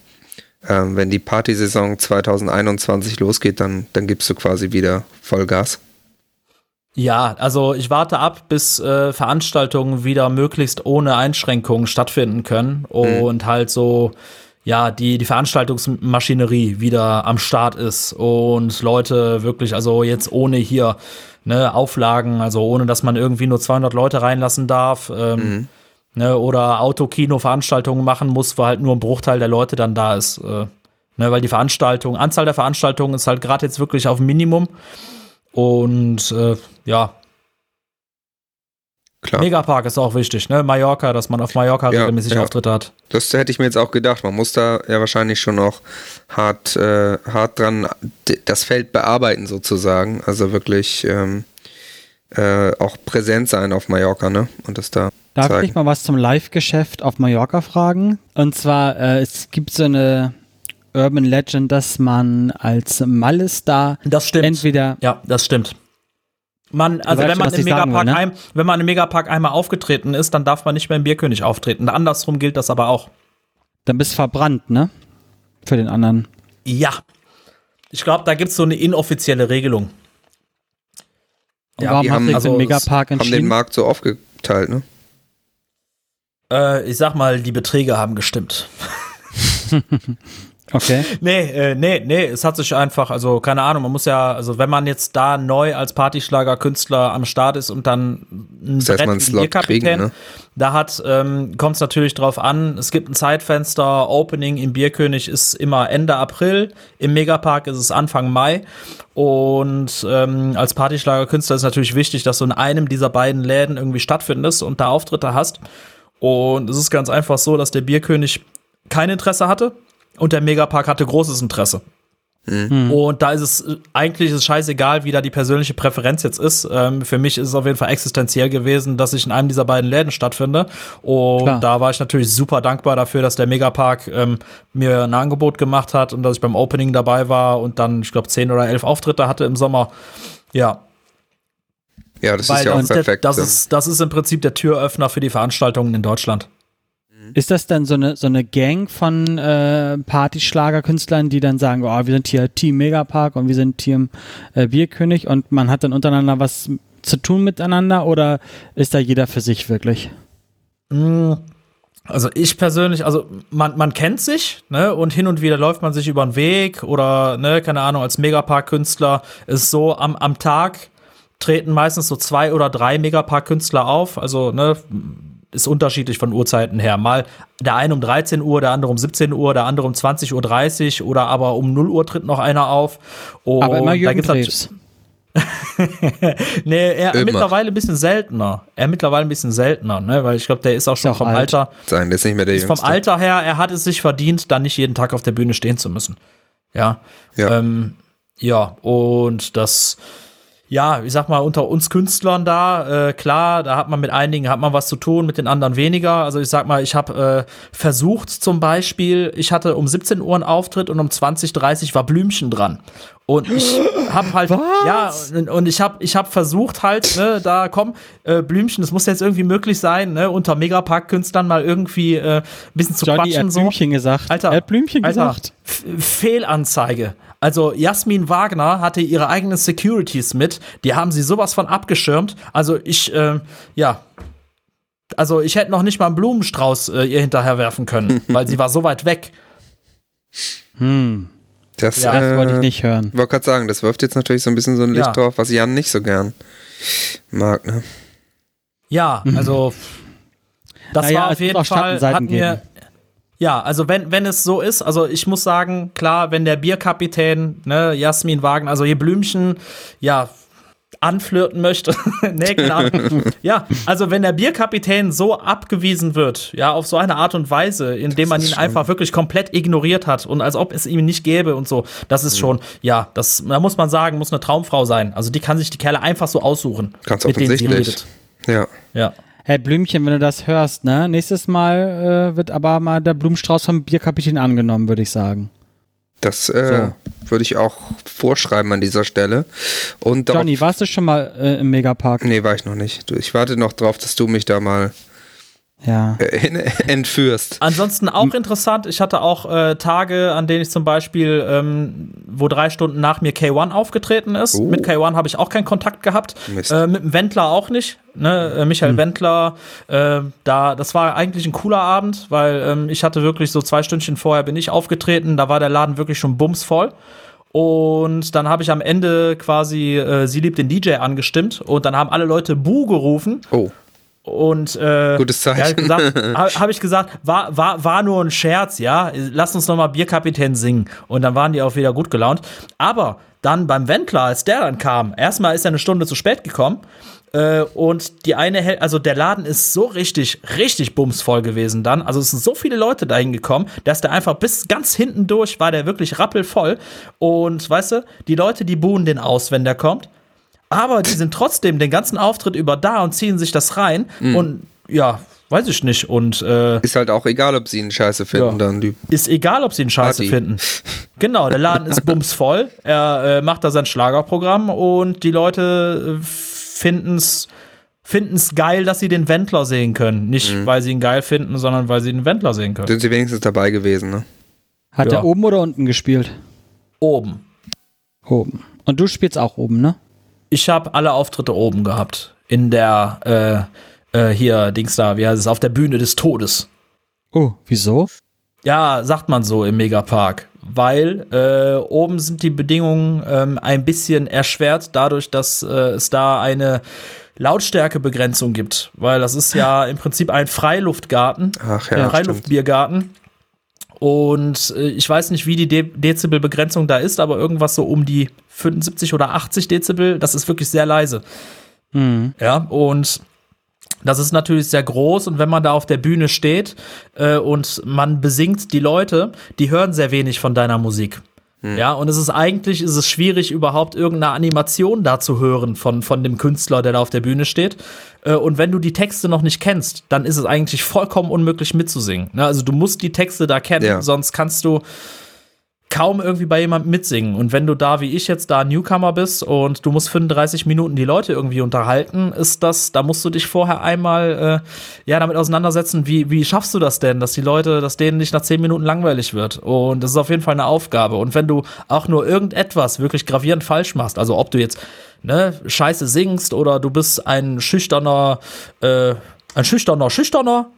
Ähm, wenn die Partysaison 2021 losgeht, dann, dann gibst du quasi wieder Vollgas. Ja, also ich warte ab, bis äh, Veranstaltungen wieder möglichst ohne Einschränkungen stattfinden können mhm. und mhm. halt so ja, die, die Veranstaltungsmaschinerie wieder am Start ist und Leute wirklich, also jetzt ohne hier ne, Auflagen, also ohne, dass man irgendwie nur 200 Leute reinlassen darf, ähm, mhm. ne, oder Autokino-Veranstaltungen machen muss, wo halt nur ein Bruchteil der Leute dann da ist, äh, ne, weil die Veranstaltung, Anzahl der Veranstaltungen ist halt gerade jetzt wirklich auf Minimum und äh, ja. Klar. Megapark ist auch wichtig, ne? Mallorca, dass man auf Mallorca ja, regelmäßig ja. Auftritte hat. Das hätte ich mir jetzt auch gedacht. Man muss da ja wahrscheinlich schon noch hart, äh, hart dran das Feld bearbeiten, sozusagen. Also wirklich ähm, äh, auch präsent sein auf Mallorca, ne? Und das da. Darf zeigen. ich mal was zum Live-Geschäft auf Mallorca fragen? Und zwar, äh, es gibt so eine Urban Legend, dass man als Malle-Star das stimmt. entweder. Ja, das stimmt. Man, also wenn man, im Megapark will, ne? ein, wenn man im Megapark einmal aufgetreten ist, dann darf man nicht mehr im Bierkönig auftreten. Andersrum gilt das aber auch. Dann bist du verbrannt, ne? Für den anderen. Ja. Ich glaube, da gibt es so eine inoffizielle Regelung. Ja, warum haben, also den Megapark haben den Markt so aufgeteilt, ne? Äh, ich sag mal, die Beträge haben gestimmt. [LAUGHS] Okay. [LAUGHS] Nee, äh, nee, nee, es hat sich einfach, also keine Ahnung, man muss ja, also wenn man jetzt da neu als Partyschlager-Künstler am Start ist und dann ein das heißt, man Slot kriegen, ne? da hat, ähm, kommt es natürlich drauf an, es gibt ein Zeitfenster, Opening im Bierkönig ist immer Ende April, im Megapark ist es Anfang Mai und ähm, als Partyschlager-Künstler ist natürlich wichtig, dass du in einem dieser beiden Läden irgendwie stattfindest und da Auftritte hast und es ist ganz einfach so, dass der Bierkönig kein Interesse hatte und der Megapark hatte großes Interesse. Mhm. Und da ist es eigentlich ist es scheißegal, wie da die persönliche Präferenz jetzt ist. Ähm, für mich ist es auf jeden Fall existenziell gewesen, dass ich in einem dieser beiden Läden stattfinde. Und Klar. da war ich natürlich super dankbar dafür, dass der Megapark ähm, mir ein Angebot gemacht hat und dass ich beim Opening dabei war und dann, ich glaube, zehn oder elf Auftritte hatte im Sommer. Ja. Ja, das Weil ist ja auch perfekt. das, ist, das ist im Prinzip der Türöffner für die Veranstaltungen in Deutschland. Ist das dann so eine, so eine Gang von äh, Partyschlagerkünstlern, die dann sagen, oh, wir sind hier Team Megapark und wir sind Team äh, Bierkönig und man hat dann untereinander was zu tun miteinander oder ist da jeder für sich wirklich? Mm, also ich persönlich, also man, man kennt sich, ne, und hin und wieder läuft man sich über den Weg oder, ne, keine Ahnung, als Megapark-Künstler ist so am, am Tag treten meistens so zwei oder drei Megapark-Künstler auf, also, ne, ist unterschiedlich von Uhrzeiten her. Mal der eine um 13 Uhr, der andere um 17 Uhr, der andere um 20.30 Uhr oder aber um 0 Uhr tritt noch einer auf. Und aber immer Jürgen da gibt's [LAUGHS] nee, er Immer. mittlerweile ein bisschen seltener. Er mittlerweile ein bisschen seltener, ne? Weil ich glaube, der ist auch schon ist auch vom alt. Alter. Sein, der ist nicht mehr der ist Vom Alter her, er hat es sich verdient, dann nicht jeden Tag auf der Bühne stehen zu müssen. Ja. Ja, ähm, ja und das ja, ich sag mal, unter uns Künstlern da, äh, klar, da hat man mit einigen hat man was zu tun, mit den anderen weniger. Also ich sag mal, ich habe äh, versucht zum Beispiel, ich hatte um 17 Uhr einen Auftritt und um 20.30 war Blümchen dran. Und ich habe halt, was? ja, und, und ich habe ich hab versucht halt, ne, da komm, äh, Blümchen, das muss jetzt irgendwie möglich sein, ne, unter Megapark-Künstlern mal irgendwie äh, ein bisschen zu Johnny, quatschen. Hat so. Blümchen gesagt. Alter, er hat Blümchen Alter, gesagt. Fehlanzeige. Also Jasmin Wagner hatte ihre eigenen Securities mit, die haben sie sowas von abgeschirmt. Also ich, äh, ja, also ich hätte noch nicht mal einen Blumenstrauß äh, ihr hinterher werfen können, [LAUGHS] weil sie war so weit weg. Hm. Das, ja, das wollte ich nicht hören. Ich wollte gerade sagen, das wirft jetzt natürlich so ein bisschen so ein Licht ja. drauf, was Jan nicht so gern mag, ne? Ja, also [LAUGHS] das naja, war auf jeden Fall, hat mir, ja, also wenn, wenn es so ist, also ich muss sagen, klar, wenn der Bierkapitän, ne, Jasmin Wagen, also hier Blümchen, ja, anflirten möchte. [LAUGHS] nee, klar. [LAUGHS] ja, also wenn der Bierkapitän so abgewiesen wird, ja, auf so eine Art und Weise, indem man ihn schon. einfach wirklich komplett ignoriert hat und als ob es ihm nicht gäbe und so, das ist mhm. schon, ja, das, da muss man sagen, muss eine Traumfrau sein. Also die kann sich die Kerle einfach so aussuchen. Ganz mit denen sie redet. Ja. Ja. Hey Blümchen, wenn du das hörst, ne? Nächstes Mal äh, wird aber mal der Blumenstrauß vom Bierkapitän angenommen, würde ich sagen. Das äh, so. würde ich auch vorschreiben an dieser Stelle. Und Johnny, warst du schon mal äh, im Megapark? Nee, war ich noch nicht. Ich warte noch drauf, dass du mich da mal ja. Äh, [LAUGHS] entführst. Ansonsten auch interessant, ich hatte auch äh, Tage, an denen ich zum Beispiel, ähm, wo drei Stunden nach mir K1 aufgetreten ist. Uh. Mit K1 habe ich auch keinen Kontakt gehabt. Äh, mit dem Wendler auch nicht. Ne? Äh, Michael hm. Wendler, äh, da, das war eigentlich ein cooler Abend, weil ähm, ich hatte wirklich so zwei Stündchen vorher bin ich aufgetreten, da war der Laden wirklich schon bumsvoll. Und dann habe ich am Ende quasi äh, Sie liebt den DJ angestimmt und dann haben alle Leute Bu gerufen. Oh. Und äh, Gutes Zeichen. Ja, [LAUGHS] habe hab ich gesagt, war, war, war nur ein Scherz, ja. Lass uns noch mal Bierkapitän singen. Und dann waren die auch wieder gut gelaunt. Aber dann beim Wendler, als der dann kam, erstmal ist er eine Stunde zu spät gekommen. Äh, und die eine, also der Laden ist so richtig, richtig bumsvoll gewesen dann. Also es sind so viele Leute dahin gekommen, dass der einfach bis ganz hinten durch war der wirklich rappelvoll. Und weißt du, die Leute, die buhen den aus, wenn der kommt aber die sind trotzdem den ganzen Auftritt über da und ziehen sich das rein mhm. und ja, weiß ich nicht. Und äh, ist halt auch egal, ob sie ihn scheiße finden ja. dann. Die ist egal, ob sie ihn scheiße Party. finden. Genau, der Laden ist [LAUGHS] bumsvoll. Er äh, macht da sein Schlagerprogramm und die Leute finden es finden's geil, dass sie den Wendler sehen können. Nicht, mhm. weil sie ihn geil finden, sondern weil sie den Wendler sehen können. Sind sie wenigstens dabei gewesen, ne? Hat ja. er oben oder unten gespielt? Oben. Oben. Und du spielst auch oben, ne? Ich habe alle Auftritte oben gehabt. In der, äh, äh, hier, Dings da, wie heißt es, auf der Bühne des Todes. Oh, wieso? Ja, sagt man so im Megapark. Weil äh, oben sind die Bedingungen ähm, ein bisschen erschwert, dadurch, dass äh, es da eine Lautstärkebegrenzung gibt. Weil das ist ja im Prinzip ein Freiluftgarten, Ach ja, ein Freiluftbiergarten. Und äh, ich weiß nicht, wie die De Dezibelbegrenzung da ist, aber irgendwas so um die 75 oder 80 Dezibel, das ist wirklich sehr leise. Mhm. Ja, und das ist natürlich sehr groß und wenn man da auf der Bühne steht äh, und man besingt die Leute, die hören sehr wenig von deiner Musik. Hm. Ja, und es ist eigentlich, ist es schwierig, überhaupt irgendeine Animation da zu hören von, von dem Künstler, der da auf der Bühne steht. Äh, und wenn du die Texte noch nicht kennst, dann ist es eigentlich vollkommen unmöglich mitzusingen. Ne, also du musst die Texte da kennen, ja. sonst kannst du, kaum irgendwie bei jemandem mitsingen. Und wenn du da, wie ich jetzt, da Newcomer bist und du musst 35 Minuten die Leute irgendwie unterhalten, ist das, da musst du dich vorher einmal äh, ja damit auseinandersetzen, wie, wie schaffst du das denn, dass die Leute, dass denen nicht nach 10 Minuten langweilig wird. Und das ist auf jeden Fall eine Aufgabe. Und wenn du auch nur irgendetwas wirklich gravierend falsch machst, also ob du jetzt ne, scheiße singst oder du bist ein schüchterner, äh, ein schüchterner Schüchterner,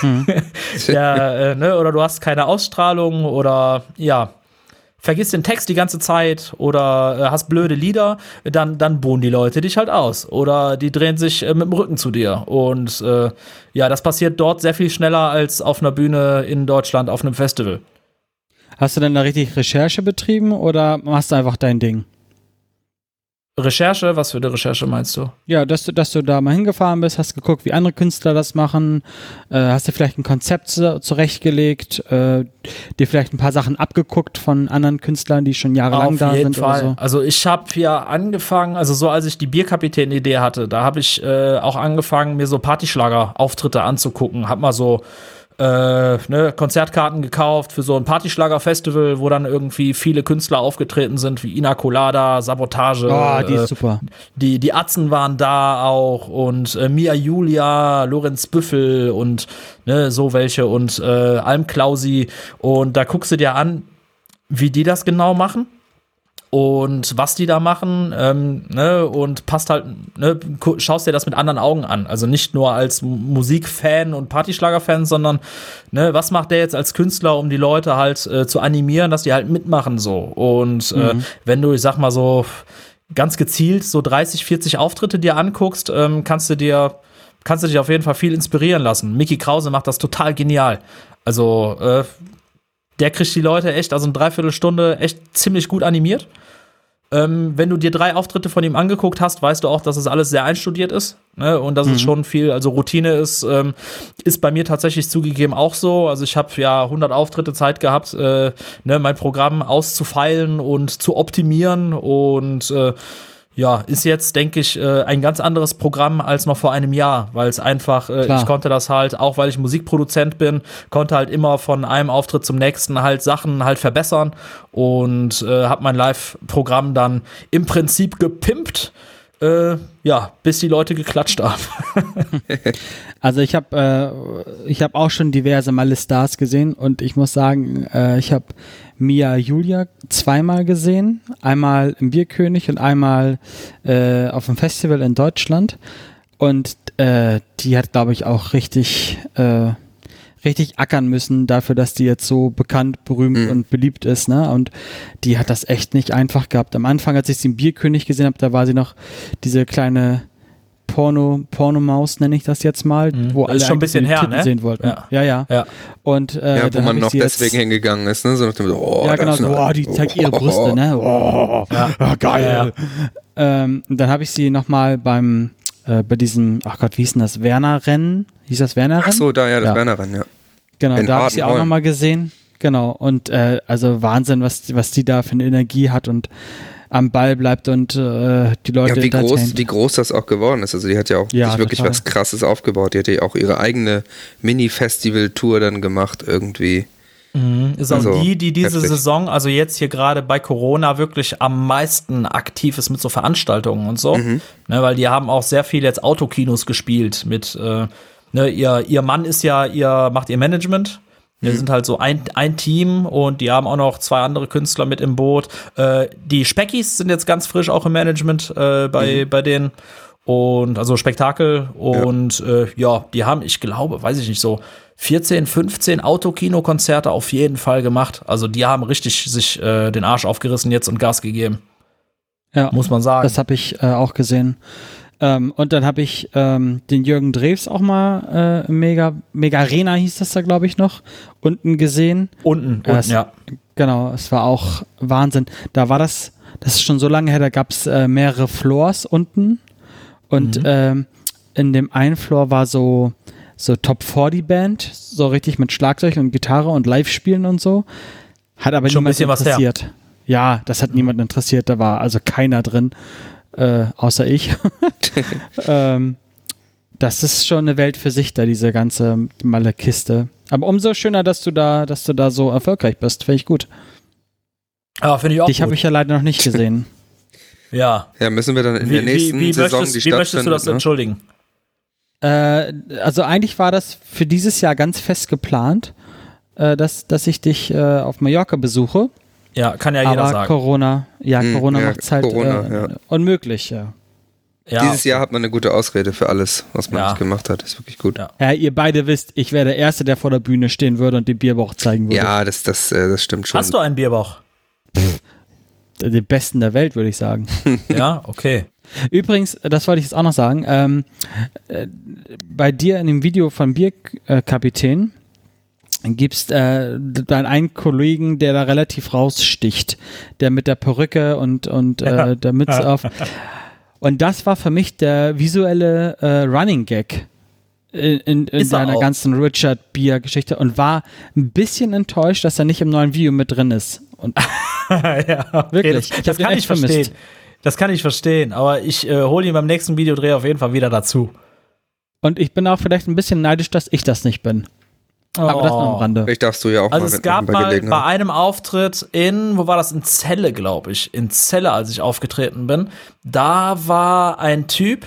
hm. [LAUGHS] ja, äh, ne, oder du hast keine Ausstrahlung oder ja, vergisst den Text die ganze Zeit oder äh, hast blöde Lieder, dann, dann bohnen die Leute dich halt aus. Oder die drehen sich äh, mit dem Rücken zu dir. Und äh, ja, das passiert dort sehr viel schneller als auf einer Bühne in Deutschland auf einem Festival. Hast du denn da richtig Recherche betrieben oder machst du einfach dein Ding? Recherche, was für eine Recherche meinst du? Ja, dass du, dass du da mal hingefahren bist, hast geguckt, wie andere Künstler das machen, äh, hast dir vielleicht ein Konzept zurechtgelegt, äh, dir vielleicht ein paar Sachen abgeguckt von anderen Künstlern, die schon jahrelang Auf da jeden sind. Fall. So. Also ich habe ja angefangen, also so als ich die Bierkapitän-Idee hatte, da habe ich äh, auch angefangen, mir so Partyschlager-Auftritte anzugucken, hab mal so äh, ne, Konzertkarten gekauft für so ein Partyschlager-Festival, wo dann irgendwie viele Künstler aufgetreten sind, wie Ina Colada, Sabotage. Oh, die ist äh, super. Die, die Atzen waren da auch und äh, Mia Julia, Lorenz Büffel und ne, so welche und äh, Alm Klausi. Und da guckst du dir an, wie die das genau machen und was die da machen, ähm, ne, und passt halt, ne, schaust dir das mit anderen Augen an. Also nicht nur als Musikfan und Partyschlagerfan, sondern ne, was macht der jetzt als Künstler, um die Leute halt äh, zu animieren, dass die halt mitmachen so. Und äh, mhm. wenn du, ich sag mal so, ganz gezielt so 30, 40 Auftritte dir anguckst, ähm, kannst du dir kannst du dich auf jeden Fall viel inspirieren lassen. Mickey Krause macht das total genial. Also äh, der kriegt die Leute echt, also eine Dreiviertelstunde echt ziemlich gut animiert. Ähm, wenn du dir drei Auftritte von ihm angeguckt hast, weißt du auch, dass es das alles sehr einstudiert ist ne? und dass mhm. es schon viel, also Routine ist, ähm, ist bei mir tatsächlich zugegeben auch so. Also ich habe ja 100 Auftritte Zeit gehabt, äh, ne, mein Programm auszufeilen und zu optimieren und äh, ja, ist jetzt, denke ich, äh, ein ganz anderes Programm als noch vor einem Jahr, weil es einfach, äh, ich konnte das halt, auch weil ich Musikproduzent bin, konnte halt immer von einem Auftritt zum nächsten halt Sachen halt verbessern und äh, habe mein Live-Programm dann im Prinzip gepimpt. Äh, ja, bis die Leute geklatscht haben. [LAUGHS] also ich habe äh, ich habe auch schon diverse Male Stars gesehen und ich muss sagen, äh, ich habe Mia Julia zweimal gesehen. Einmal im Bierkönig und einmal äh, auf dem Festival in Deutschland. Und äh, die hat, glaube ich, auch richtig, äh, richtig ackern müssen dafür, dass die jetzt so bekannt, berühmt mhm. und beliebt ist. Ne? Und die hat das echt nicht einfach gehabt. Am Anfang, als ich sie im Bierkönig gesehen habe, da war sie noch diese kleine Porno, Pornomaus nenne ich das jetzt mal, mhm. wo das alle ist schon ein bisschen her, ne? sehen wollten. Ja, ja. ja. ja. Und, äh, ja, wo man noch deswegen hingegangen ist, ne? So nach dem, oh, ja, genau, so, oh, die zeigt ihre Brüste, ne? Oh, ja. oh [LAUGHS] geil. Ähm, dann habe ich sie nochmal beim, äh, bei diesem, ach Gott, wie hieß denn das? Werner-Rennen? Hieß das Werner-Rennen? Ach so, da, ja, das Werner-Rennen, ja. Genau, In da habe ich sie auch nochmal gesehen. Genau, und äh, also Wahnsinn, was, was die da für eine Energie hat und am Ball bleibt und äh, die Leute ja, wie groß, wie groß das auch geworden ist. Also die hat ja auch ja, wirklich total. was Krasses aufgebaut. Die hat ja auch ihre eigene Mini-Festival-Tour dann gemacht irgendwie. Mhm. Ist auch also, die, die diese heftig. Saison, also jetzt hier gerade bei Corona, wirklich am meisten aktiv ist mit so Veranstaltungen und so. Mhm. Ne, weil die haben auch sehr viel jetzt Autokinos gespielt mit, äh, ne, ihr, ihr Mann ist ja, ihr macht ihr Management wir mhm. sind halt so ein, ein Team und die haben auch noch zwei andere Künstler mit im Boot. Äh, die Speckies sind jetzt ganz frisch auch im Management äh, bei, mhm. bei denen. Und also Spektakel. Und ja. Äh, ja, die haben, ich glaube, weiß ich nicht, so 14, 15 Autokino-Konzerte auf jeden Fall gemacht. Also die haben richtig sich äh, den Arsch aufgerissen jetzt und Gas gegeben. Ja, muss man sagen. Das habe ich äh, auch gesehen. Ähm, und dann habe ich ähm, den Jürgen Drews auch mal äh, Mega, Mega Arena hieß das da, glaube ich, noch, unten gesehen. Unten, äh, unten ja. Genau, es war auch Wahnsinn. Da war das, das ist schon so lange her, da gab es äh, mehrere Floors unten. Und mhm. ähm, in dem einen Floor war so, so Top 40 Band, so richtig mit Schlagzeug und Gitarre und Live-Spielen und so. Hat aber Schon ein niemand bisschen was her. interessiert. Ja, das hat niemand interessiert. Da war also keiner drin, äh, außer ich. [LAUGHS] ähm, das ist schon eine Welt für sich da, diese ganze Malle-Kiste. Aber umso schöner, dass du da, dass du da so erfolgreich bist. Finde ich gut. Ja, finde ich auch. Dich habe ich ja leider noch nicht [LAUGHS] gesehen. ja. Ja, müssen wir dann in Wie, der nächsten wie, wie, Saison möchtest, die wie möchtest du das ne? entschuldigen? Äh, also eigentlich war das für dieses Jahr ganz fest geplant, äh, dass, dass ich dich äh, auf Mallorca besuche. Ja, kann ja jeder aber sagen. Corona, ja, Hm, Corona ja, macht es halt Corona, äh, ja. unmöglich, ja. ja, Dieses Jahr hat man eine gute Ausrede für alles, was man Ja. nicht gemacht hat. Ist wirklich gut. Ja. Ja, ihr beide wisst, ich wäre der Erste, der vor der Bühne stehen würde und den Bierbauch zeigen würde. Ja, das, das, äh, das stimmt schon. Hast du einen Bierbauch? Den besten der Welt, würde ich sagen. [LAUGHS] ja, okay. Übrigens, das wollte ich jetzt auch noch sagen, ähm, äh, bei dir in dem Video von Bierkapitän gibt's äh, dann einen Kollegen, der da relativ raussticht, der mit der Perücke und, und äh, der Mütze auf. Und das war für mich der visuelle äh, Running Gag in, in, er auch. ganzen Richard Beer Geschichte und war ein bisschen enttäuscht, dass er nicht im neuen Video mit drin ist. Und [LAUGHS] ja, okay, Wirklich, Das, ich das kann echt ich verstehen. Das kann ich verstehen, aber ich äh, hole ihn beim nächsten Videodreh auf jeden Fall wieder dazu. Und ich bin auch vielleicht ein bisschen neidisch, dass ich das nicht bin. Aber das nur am Rande. Vielleicht darfst du ja auch Also mal es gab mal bei einem Auftritt in, wo war das? In Celle, glaube ich. In Celle, als ich aufgetreten bin. Da war ein Typ,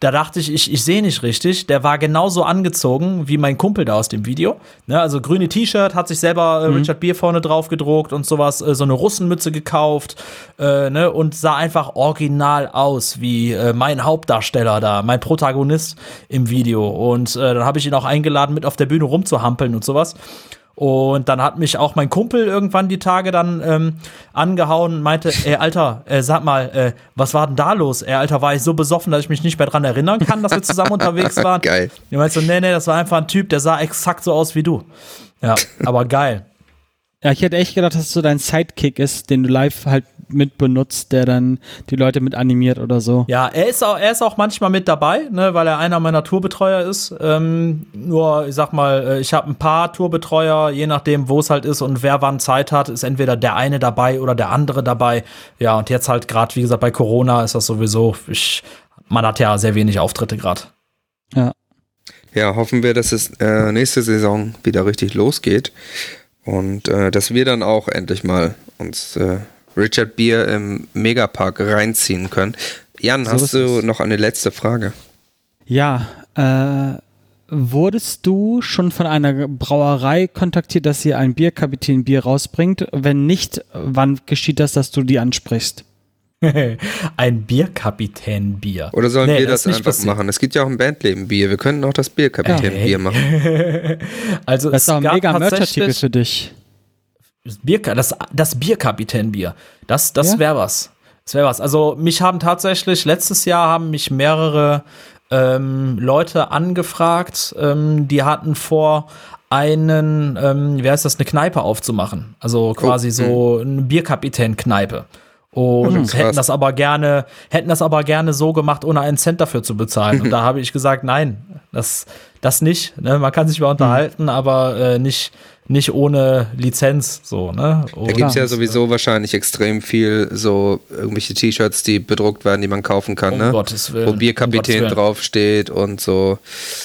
da dachte ich, ich, ich sehe nicht richtig. Der war genauso angezogen wie mein Kumpel da aus dem Video. Ne, also grüne T-Shirt, hat sich selber äh, Richard Beer vorne drauf gedruckt und sowas, äh, so eine Russenmütze gekauft äh, ne, und sah einfach original aus wie äh, mein Hauptdarsteller da, mein Protagonist im Video. Und äh, dann habe ich ihn auch eingeladen, mit auf der Bühne rumzuhampeln und sowas. Und dann hat mich auch mein Kumpel irgendwann die Tage dann ähm, angehauen und meinte, ey, Alter, äh, sag mal, äh, was war denn da los? Ey, Alter, war ich so besoffen, dass ich mich nicht mehr dran erinnern kann, dass wir zusammen unterwegs [LAUGHS] waren? Geil. Ich meinte so, nee, nee, das war einfach ein Typ, der sah exakt so aus wie du. Ja, aber geil. Ja, ich hätte echt gedacht, dass es so dein Sidekick ist, den du live halt mit benutzt, der dann die Leute mit animiert oder so. Ja, er ist auch, er ist auch manchmal mit dabei, ne, weil er einer meiner Tourbetreuer ist. Ähm, nur, ich sag mal, äh, ich habe ein paar Tourbetreuer, je nachdem, wo es halt ist und wer wann Zeit hat, ist entweder der eine dabei oder der andere dabei. Ja, und jetzt halt gerade, wie gesagt, bei Corona ist das sowieso, ich, man hat ja sehr wenig Auftritte gerade. Ja. Ja, hoffen wir, dass es äh, nächste Saison wieder richtig losgeht und äh, dass wir dann auch endlich mal uns äh, Richard Beer im Megapark reinziehen können. Jan, So hast du noch eine letzte Frage? Ja, äh, wurdest du schon von einer Brauerei kontaktiert, dass sie ein Bierkapitän-Bier rausbringt? Wenn nicht, wann geschieht das, dass du die ansprichst? [LAUGHS] ein Bierkapitän-Bier. Oder sollen Nee, wir das das, einfach passiert. machen? Es gibt ja auch ein Bandleben-Bier. Wir könnten auch das Bierkapitän-Bier machen. [LAUGHS] Also Das ist es auch ein gab mega Merch-Artikel tatsächlich für dich. Bier, das, das Bierkapitänbier. Das, das Ja? wäre was. Das wäre was. Also mich haben tatsächlich, letztes Jahr haben mich mehrere ähm, Leute angefragt, ähm, die hatten vor, einen, ähm, wie heißt das, eine Kneipe aufzumachen. Also quasi so eine Bierkapitän-Kneipe. Und krass. hätten das aber gerne, hätten das aber gerne so gemacht, ohne einen Cent dafür zu bezahlen. Und [LAUGHS] da habe ich gesagt, nein, das, das nicht. Ne? Man kann sich mal unterhalten, aber äh, nicht, nicht ohne Lizenz. So, ne? Da gibt es ja sowieso wahrscheinlich extrem viel so irgendwelche T-Shirts, die bedruckt werden, die man kaufen kann, Um ne? Gottes Willen, Wo um Bierkapitän Willen. draufsteht und so.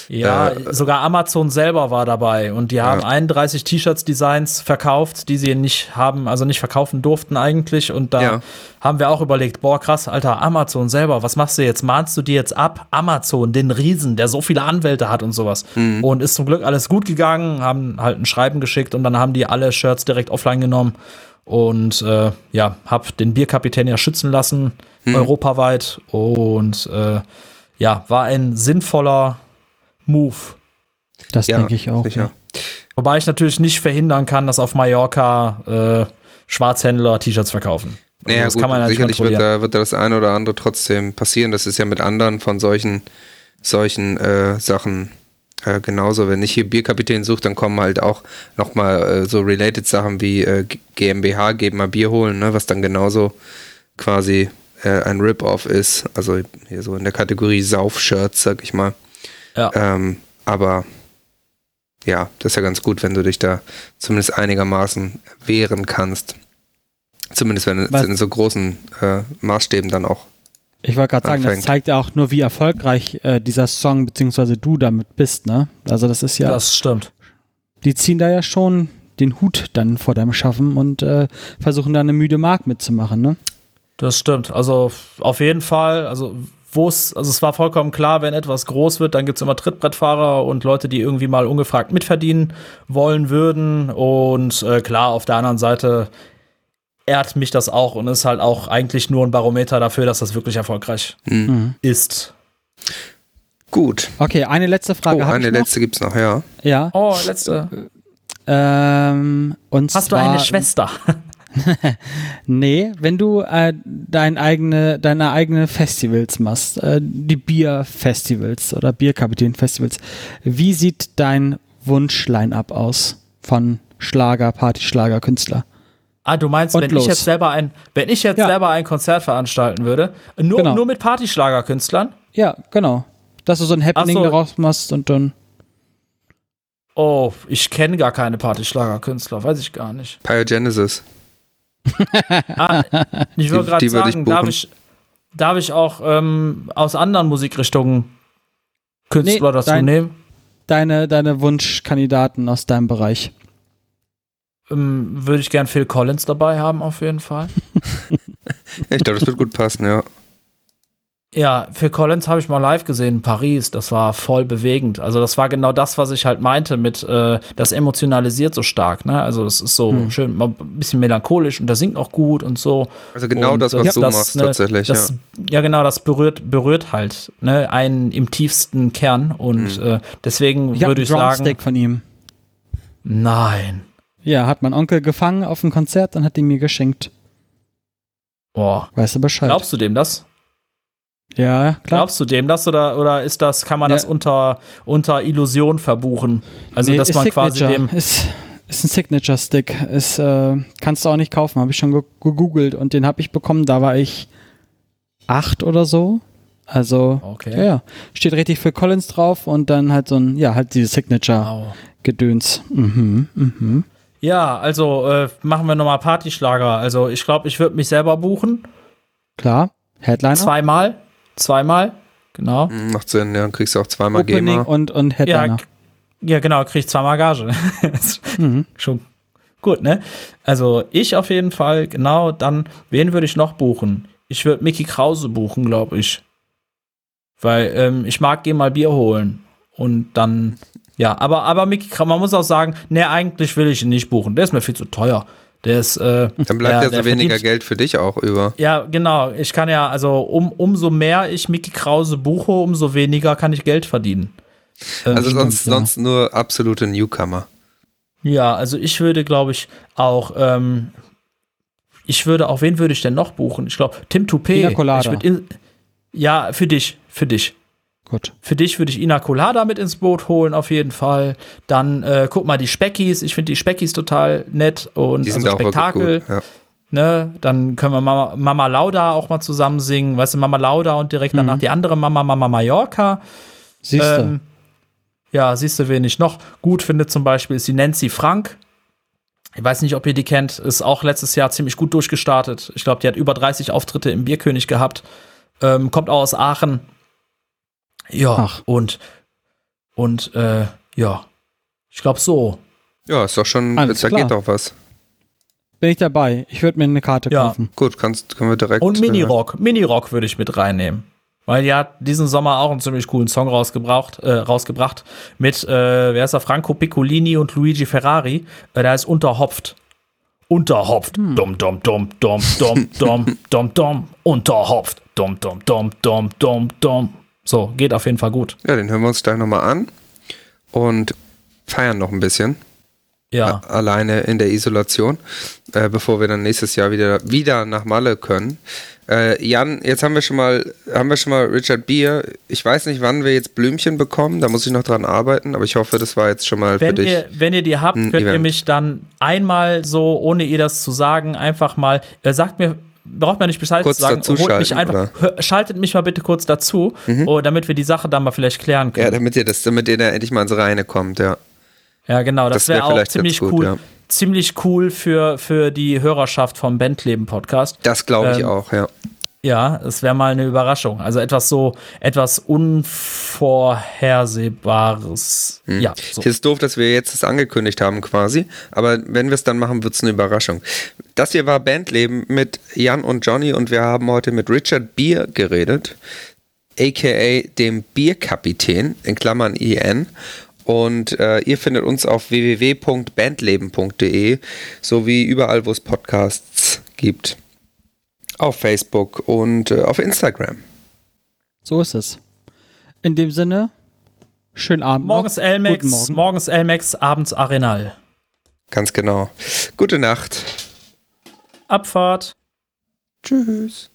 Ja, Äh, sogar Amazon selber war dabei und die haben 31 T-Shirts-Designs verkauft, die sie nicht haben, also nicht verkaufen durften eigentlich. Und da Ja. haben wir auch überlegt, boah, krass, Alter, Amazon selber, was machst du jetzt? Mahnst du dir jetzt ab? Amazon, den Riesen, der so viele Anwälte hat und sowas. Mhm. Und ist zum Glück alles gut gegangen, haben halt ein Schreiben geschickt und dann haben die alle Shirts direkt offline genommen. Und äh, ja, hab den Bierkapitän ja schützen lassen, Mhm. europaweit. Und äh, ja, war ein sinnvoller Move. Das Ja, denke ich auch. sicher. Wobei ich natürlich nicht verhindern kann, dass auf Mallorca äh, Schwarzhändler T-Shirts verkaufen. Also Naja, das gut, kann man sicherlich wird kontrollieren. da, wird da das eine oder andere trotzdem passieren. Das ist ja mit anderen von solchen, solchen äh, Sachen äh, genauso. Wenn ich hier Bierkapitän suche, dann kommen halt auch nochmal äh, so related Sachen wie äh, GmbH, geht mal Bier holen, ne? was dann genauso quasi äh, ein Rip-Off ist. Also hier so in der Kategorie Sauf-Shirts, sag ich mal. Ja. Ähm, aber ja, das ist ja ganz gut, wenn du dich da zumindest einigermaßen wehren kannst. Zumindest wenn es Was- in so großen äh, Maßstäben dann auch. Ich wollte gerade sagen, das zeigt ja auch nur, wie erfolgreich äh, dieser Song beziehungsweise du damit bist, ne? Also das ist ja, Das stimmt. die ziehen da ja schon den Hut dann vor deinem Schaffen und äh, versuchen da eine müde Mark mitzumachen, ne? Das stimmt. Also auf jeden Fall, also wo es, also es war vollkommen klar, wenn etwas groß wird, dann gibt's immer Trittbrettfahrer und Leute, die irgendwie mal ungefragt mitverdienen wollen würden. Und äh, klar, auf der anderen Seite ehrt mich das auch und ist halt auch eigentlich nur ein Barometer dafür, dass das wirklich erfolgreich Mhm. ist. Gut. Okay, eine letzte Frage oh, eine ich noch. letzte gibt's noch, ja. Ja. Oh, letzte. Ähm, und Hast du zwar, eine Schwester? [LAUGHS] Nee, wenn du äh, dein eigene, deine eigene Festivals machst, äh, die Bierfestivals oder Bierkapitän-Festivals, wie sieht dein Wunsch-Line-Up aus von Schlager, Partyschlager, Künstler? Ah, du meinst, Und wenn los. ich jetzt selber ein, wenn ich jetzt Ja. selber ein Konzert veranstalten würde, nur, Genau. nur mit Partyschlagerkünstlern? Ja, genau. Dass du so ein Happening so. daraus machst und dann. Oh, ich kenne gar keine Partyschlagerkünstler, weiß ich gar nicht. Pyogenesis. [LAUGHS] Ah, ich würde gerade sagen, darf ich, darf ich auch ähm, aus anderen Musikrichtungen Künstler Nee, dazu dein- nehmen? Deine, deine Wunschkandidaten aus deinem Bereich. Ähm, würde ich gern Phil Collins dabei haben, auf jeden Fall. [LAUGHS] Ich glaube, das wird gut passen, ja. Ja, Phil Collins habe ich mal live gesehen in Paris. Das war voll bewegend. Also das war genau das, was ich halt meinte mit, äh, das emotionalisiert so stark. Ne? Also das ist so Hm. schön, mal ein bisschen melancholisch und der singt auch gut und so. Also genau Und das, was das- du das, machst, ne, tatsächlich, das, ja. ja. genau, das berührt, berührt halt ne, einen im tiefsten Kern. Und Mhm. äh, deswegen würde ich sagen, Drumstick von ihm. nein. Ja, hat mein Onkel gefangen auf dem Konzert und hat ihn mir geschenkt. Boah. Weißt du Bescheid? Glaubst du dem das? ja, klar. Glaubst du dem das oder, oder ist das, kann man Ja. das unter, unter Illusion verbuchen? Also, Nee, dass man quasi Signature. dem. Ist, ist ein Signature-Stick. Ist, äh, kannst du auch nicht kaufen. Habe ich schon ge- gegoogelt und den habe ich bekommen. Da war ich acht oder so. Also, Okay. ja, ja. Steht richtig für Collins drauf und dann halt so ein, ja, halt dieses Signature-Gedöns. Au. Mhm, mhm. Ja, also äh, machen wir nochmal Partyschlager. Also ich glaube, ich würde mich selber buchen. Klar. Headliner. Zweimal. Zweimal. Genau. Hm, Macht Sinn, ja. Kriegst du auch zweimal Opening GEMA. und, und Ja, Headliner. k- ja, genau, krieg ich zweimal Gage. [LAUGHS] Mhm. Schon gut, ne? Also ich auf jeden Fall, genau, dann, wen würde ich noch buchen? Ich würde Mickey Krause buchen, glaube ich. Weil ähm, ich mag gehen mal Bier holen. Und dann, ja, aber, aber Mickey Krause, man muss auch sagen, ne, eigentlich will ich ihn nicht buchen. Der ist mir viel zu teuer. Der ist, äh, Dann bleibt Ja, so weniger verdient- Geld für dich auch über. ja, genau. Ich kann ja, also um, umso mehr ich Mickey Krause buche, umso weniger kann ich Geld verdienen. Ähm, Also sonst, ja. sonst nur absolute Newcomer. Ja, also ich würde, glaube ich, auch, ähm, ich würde, auch wen würde ich denn noch buchen? Ich glaube, Tim Toupé. Ina Colada. Ich würd in, ja, für dich, für dich. Gut. Für dich würde ich Ina Colada mit ins Boot holen, auf jeden Fall. Dann äh, guck mal die Speckis. Ich finde die Speckis total nett und Die sind also Spektakel. gut. Ja. Ne? Dann können wir Mama, Mama Lauda auch mal zusammen singen. Weißt du, Mama Lauda und direkt danach die andere Mama, Mama Mallorca. Siehst du. Ähm, ja, siehst du, wen ich noch gut finde zum Beispiel, ist die Nancy Frank. Ich weiß nicht, ob ihr die kennt, ist auch letztes Jahr ziemlich gut durchgestartet. Ich glaube, die hat über 30 Auftritte im Bierkönig gehabt. Ähm, kommt auch aus Aachen. Ja, Ach. und, und, äh, ja, ich glaube so. ja, ist doch schon, Alles da klar. geht doch was. Bin ich dabei. Ich würde mir eine Karte Ja. kaufen. Gut, kannst, können wir direkt. Und äh, Minirock. Minirock würde ich mit reinnehmen. Weil die hat diesen Sommer auch einen ziemlich coolen Song rausgebracht, äh, rausgebracht mit, äh, wer ist der, Franco Piccolini und Luigi Ferrari. Äh, der ist Unterhopft. Unterhopft. Hm. Dum, dum, dum, dum, dum, dum, dum, dum. Unterhopft. Dum, dum, dum, dum, dum, dum. So, geht auf jeden Fall gut. Ja, den hören wir uns gleich nochmal an und feiern noch ein bisschen. Ja. alleine in der Isolation, äh, bevor wir dann nächstes Jahr wieder, wieder nach Malle können. Äh, Jan, jetzt haben wir schon mal, haben wir schon mal Richard Beer. Ich weiß nicht, wann wir jetzt Blümchen bekommen, da muss ich noch dran arbeiten, aber ich hoffe, das war jetzt schon mal für Wenn dich. ihr, wenn ihr die habt, könnt ihr Event. mich dann einmal so, ohne ihr das zu sagen, einfach mal, äh, sagt mir, braucht man nicht Bescheid Kurz zu sagen, dazu holt mich einfach, hör, schaltet mich mal bitte kurz dazu, oh, damit wir die Sache dann mal vielleicht klären können. ja, damit ihr das, damit ihr da endlich mal ins Reine kommt, ja. Ja, genau, das, Das wär wäre auch vielleicht ziemlich gut, cool. ja. Ziemlich cool für, für die Hörerschaft vom Bandleben Podcast. Das glaube ich Ähm, auch, ja. Ja, es wäre mal eine Überraschung. Also etwas so, etwas Unvorhersehbares. Ja, so. Ist doof, dass wir jetzt das angekündigt haben quasi, aber wenn wir es dann machen, wird es eine Überraschung. Das hier war Bandleben mit Jan und Johnny und wir haben heute mit Richard Bier geredet, aka dem Bierkapitän, in Klammern IN. Und äh, ihr findet uns auf www.bandleben.de sowie überall, wo es Podcasts gibt. Auf Facebook und äh, auf Instagram. So ist es. In dem Sinne, schönen Abend. noch. Morgens Elmex, Guten Morgen. morgens Elmex, abends Arenal. Ganz genau. Gute Nacht. Abfahrt. Tschüss.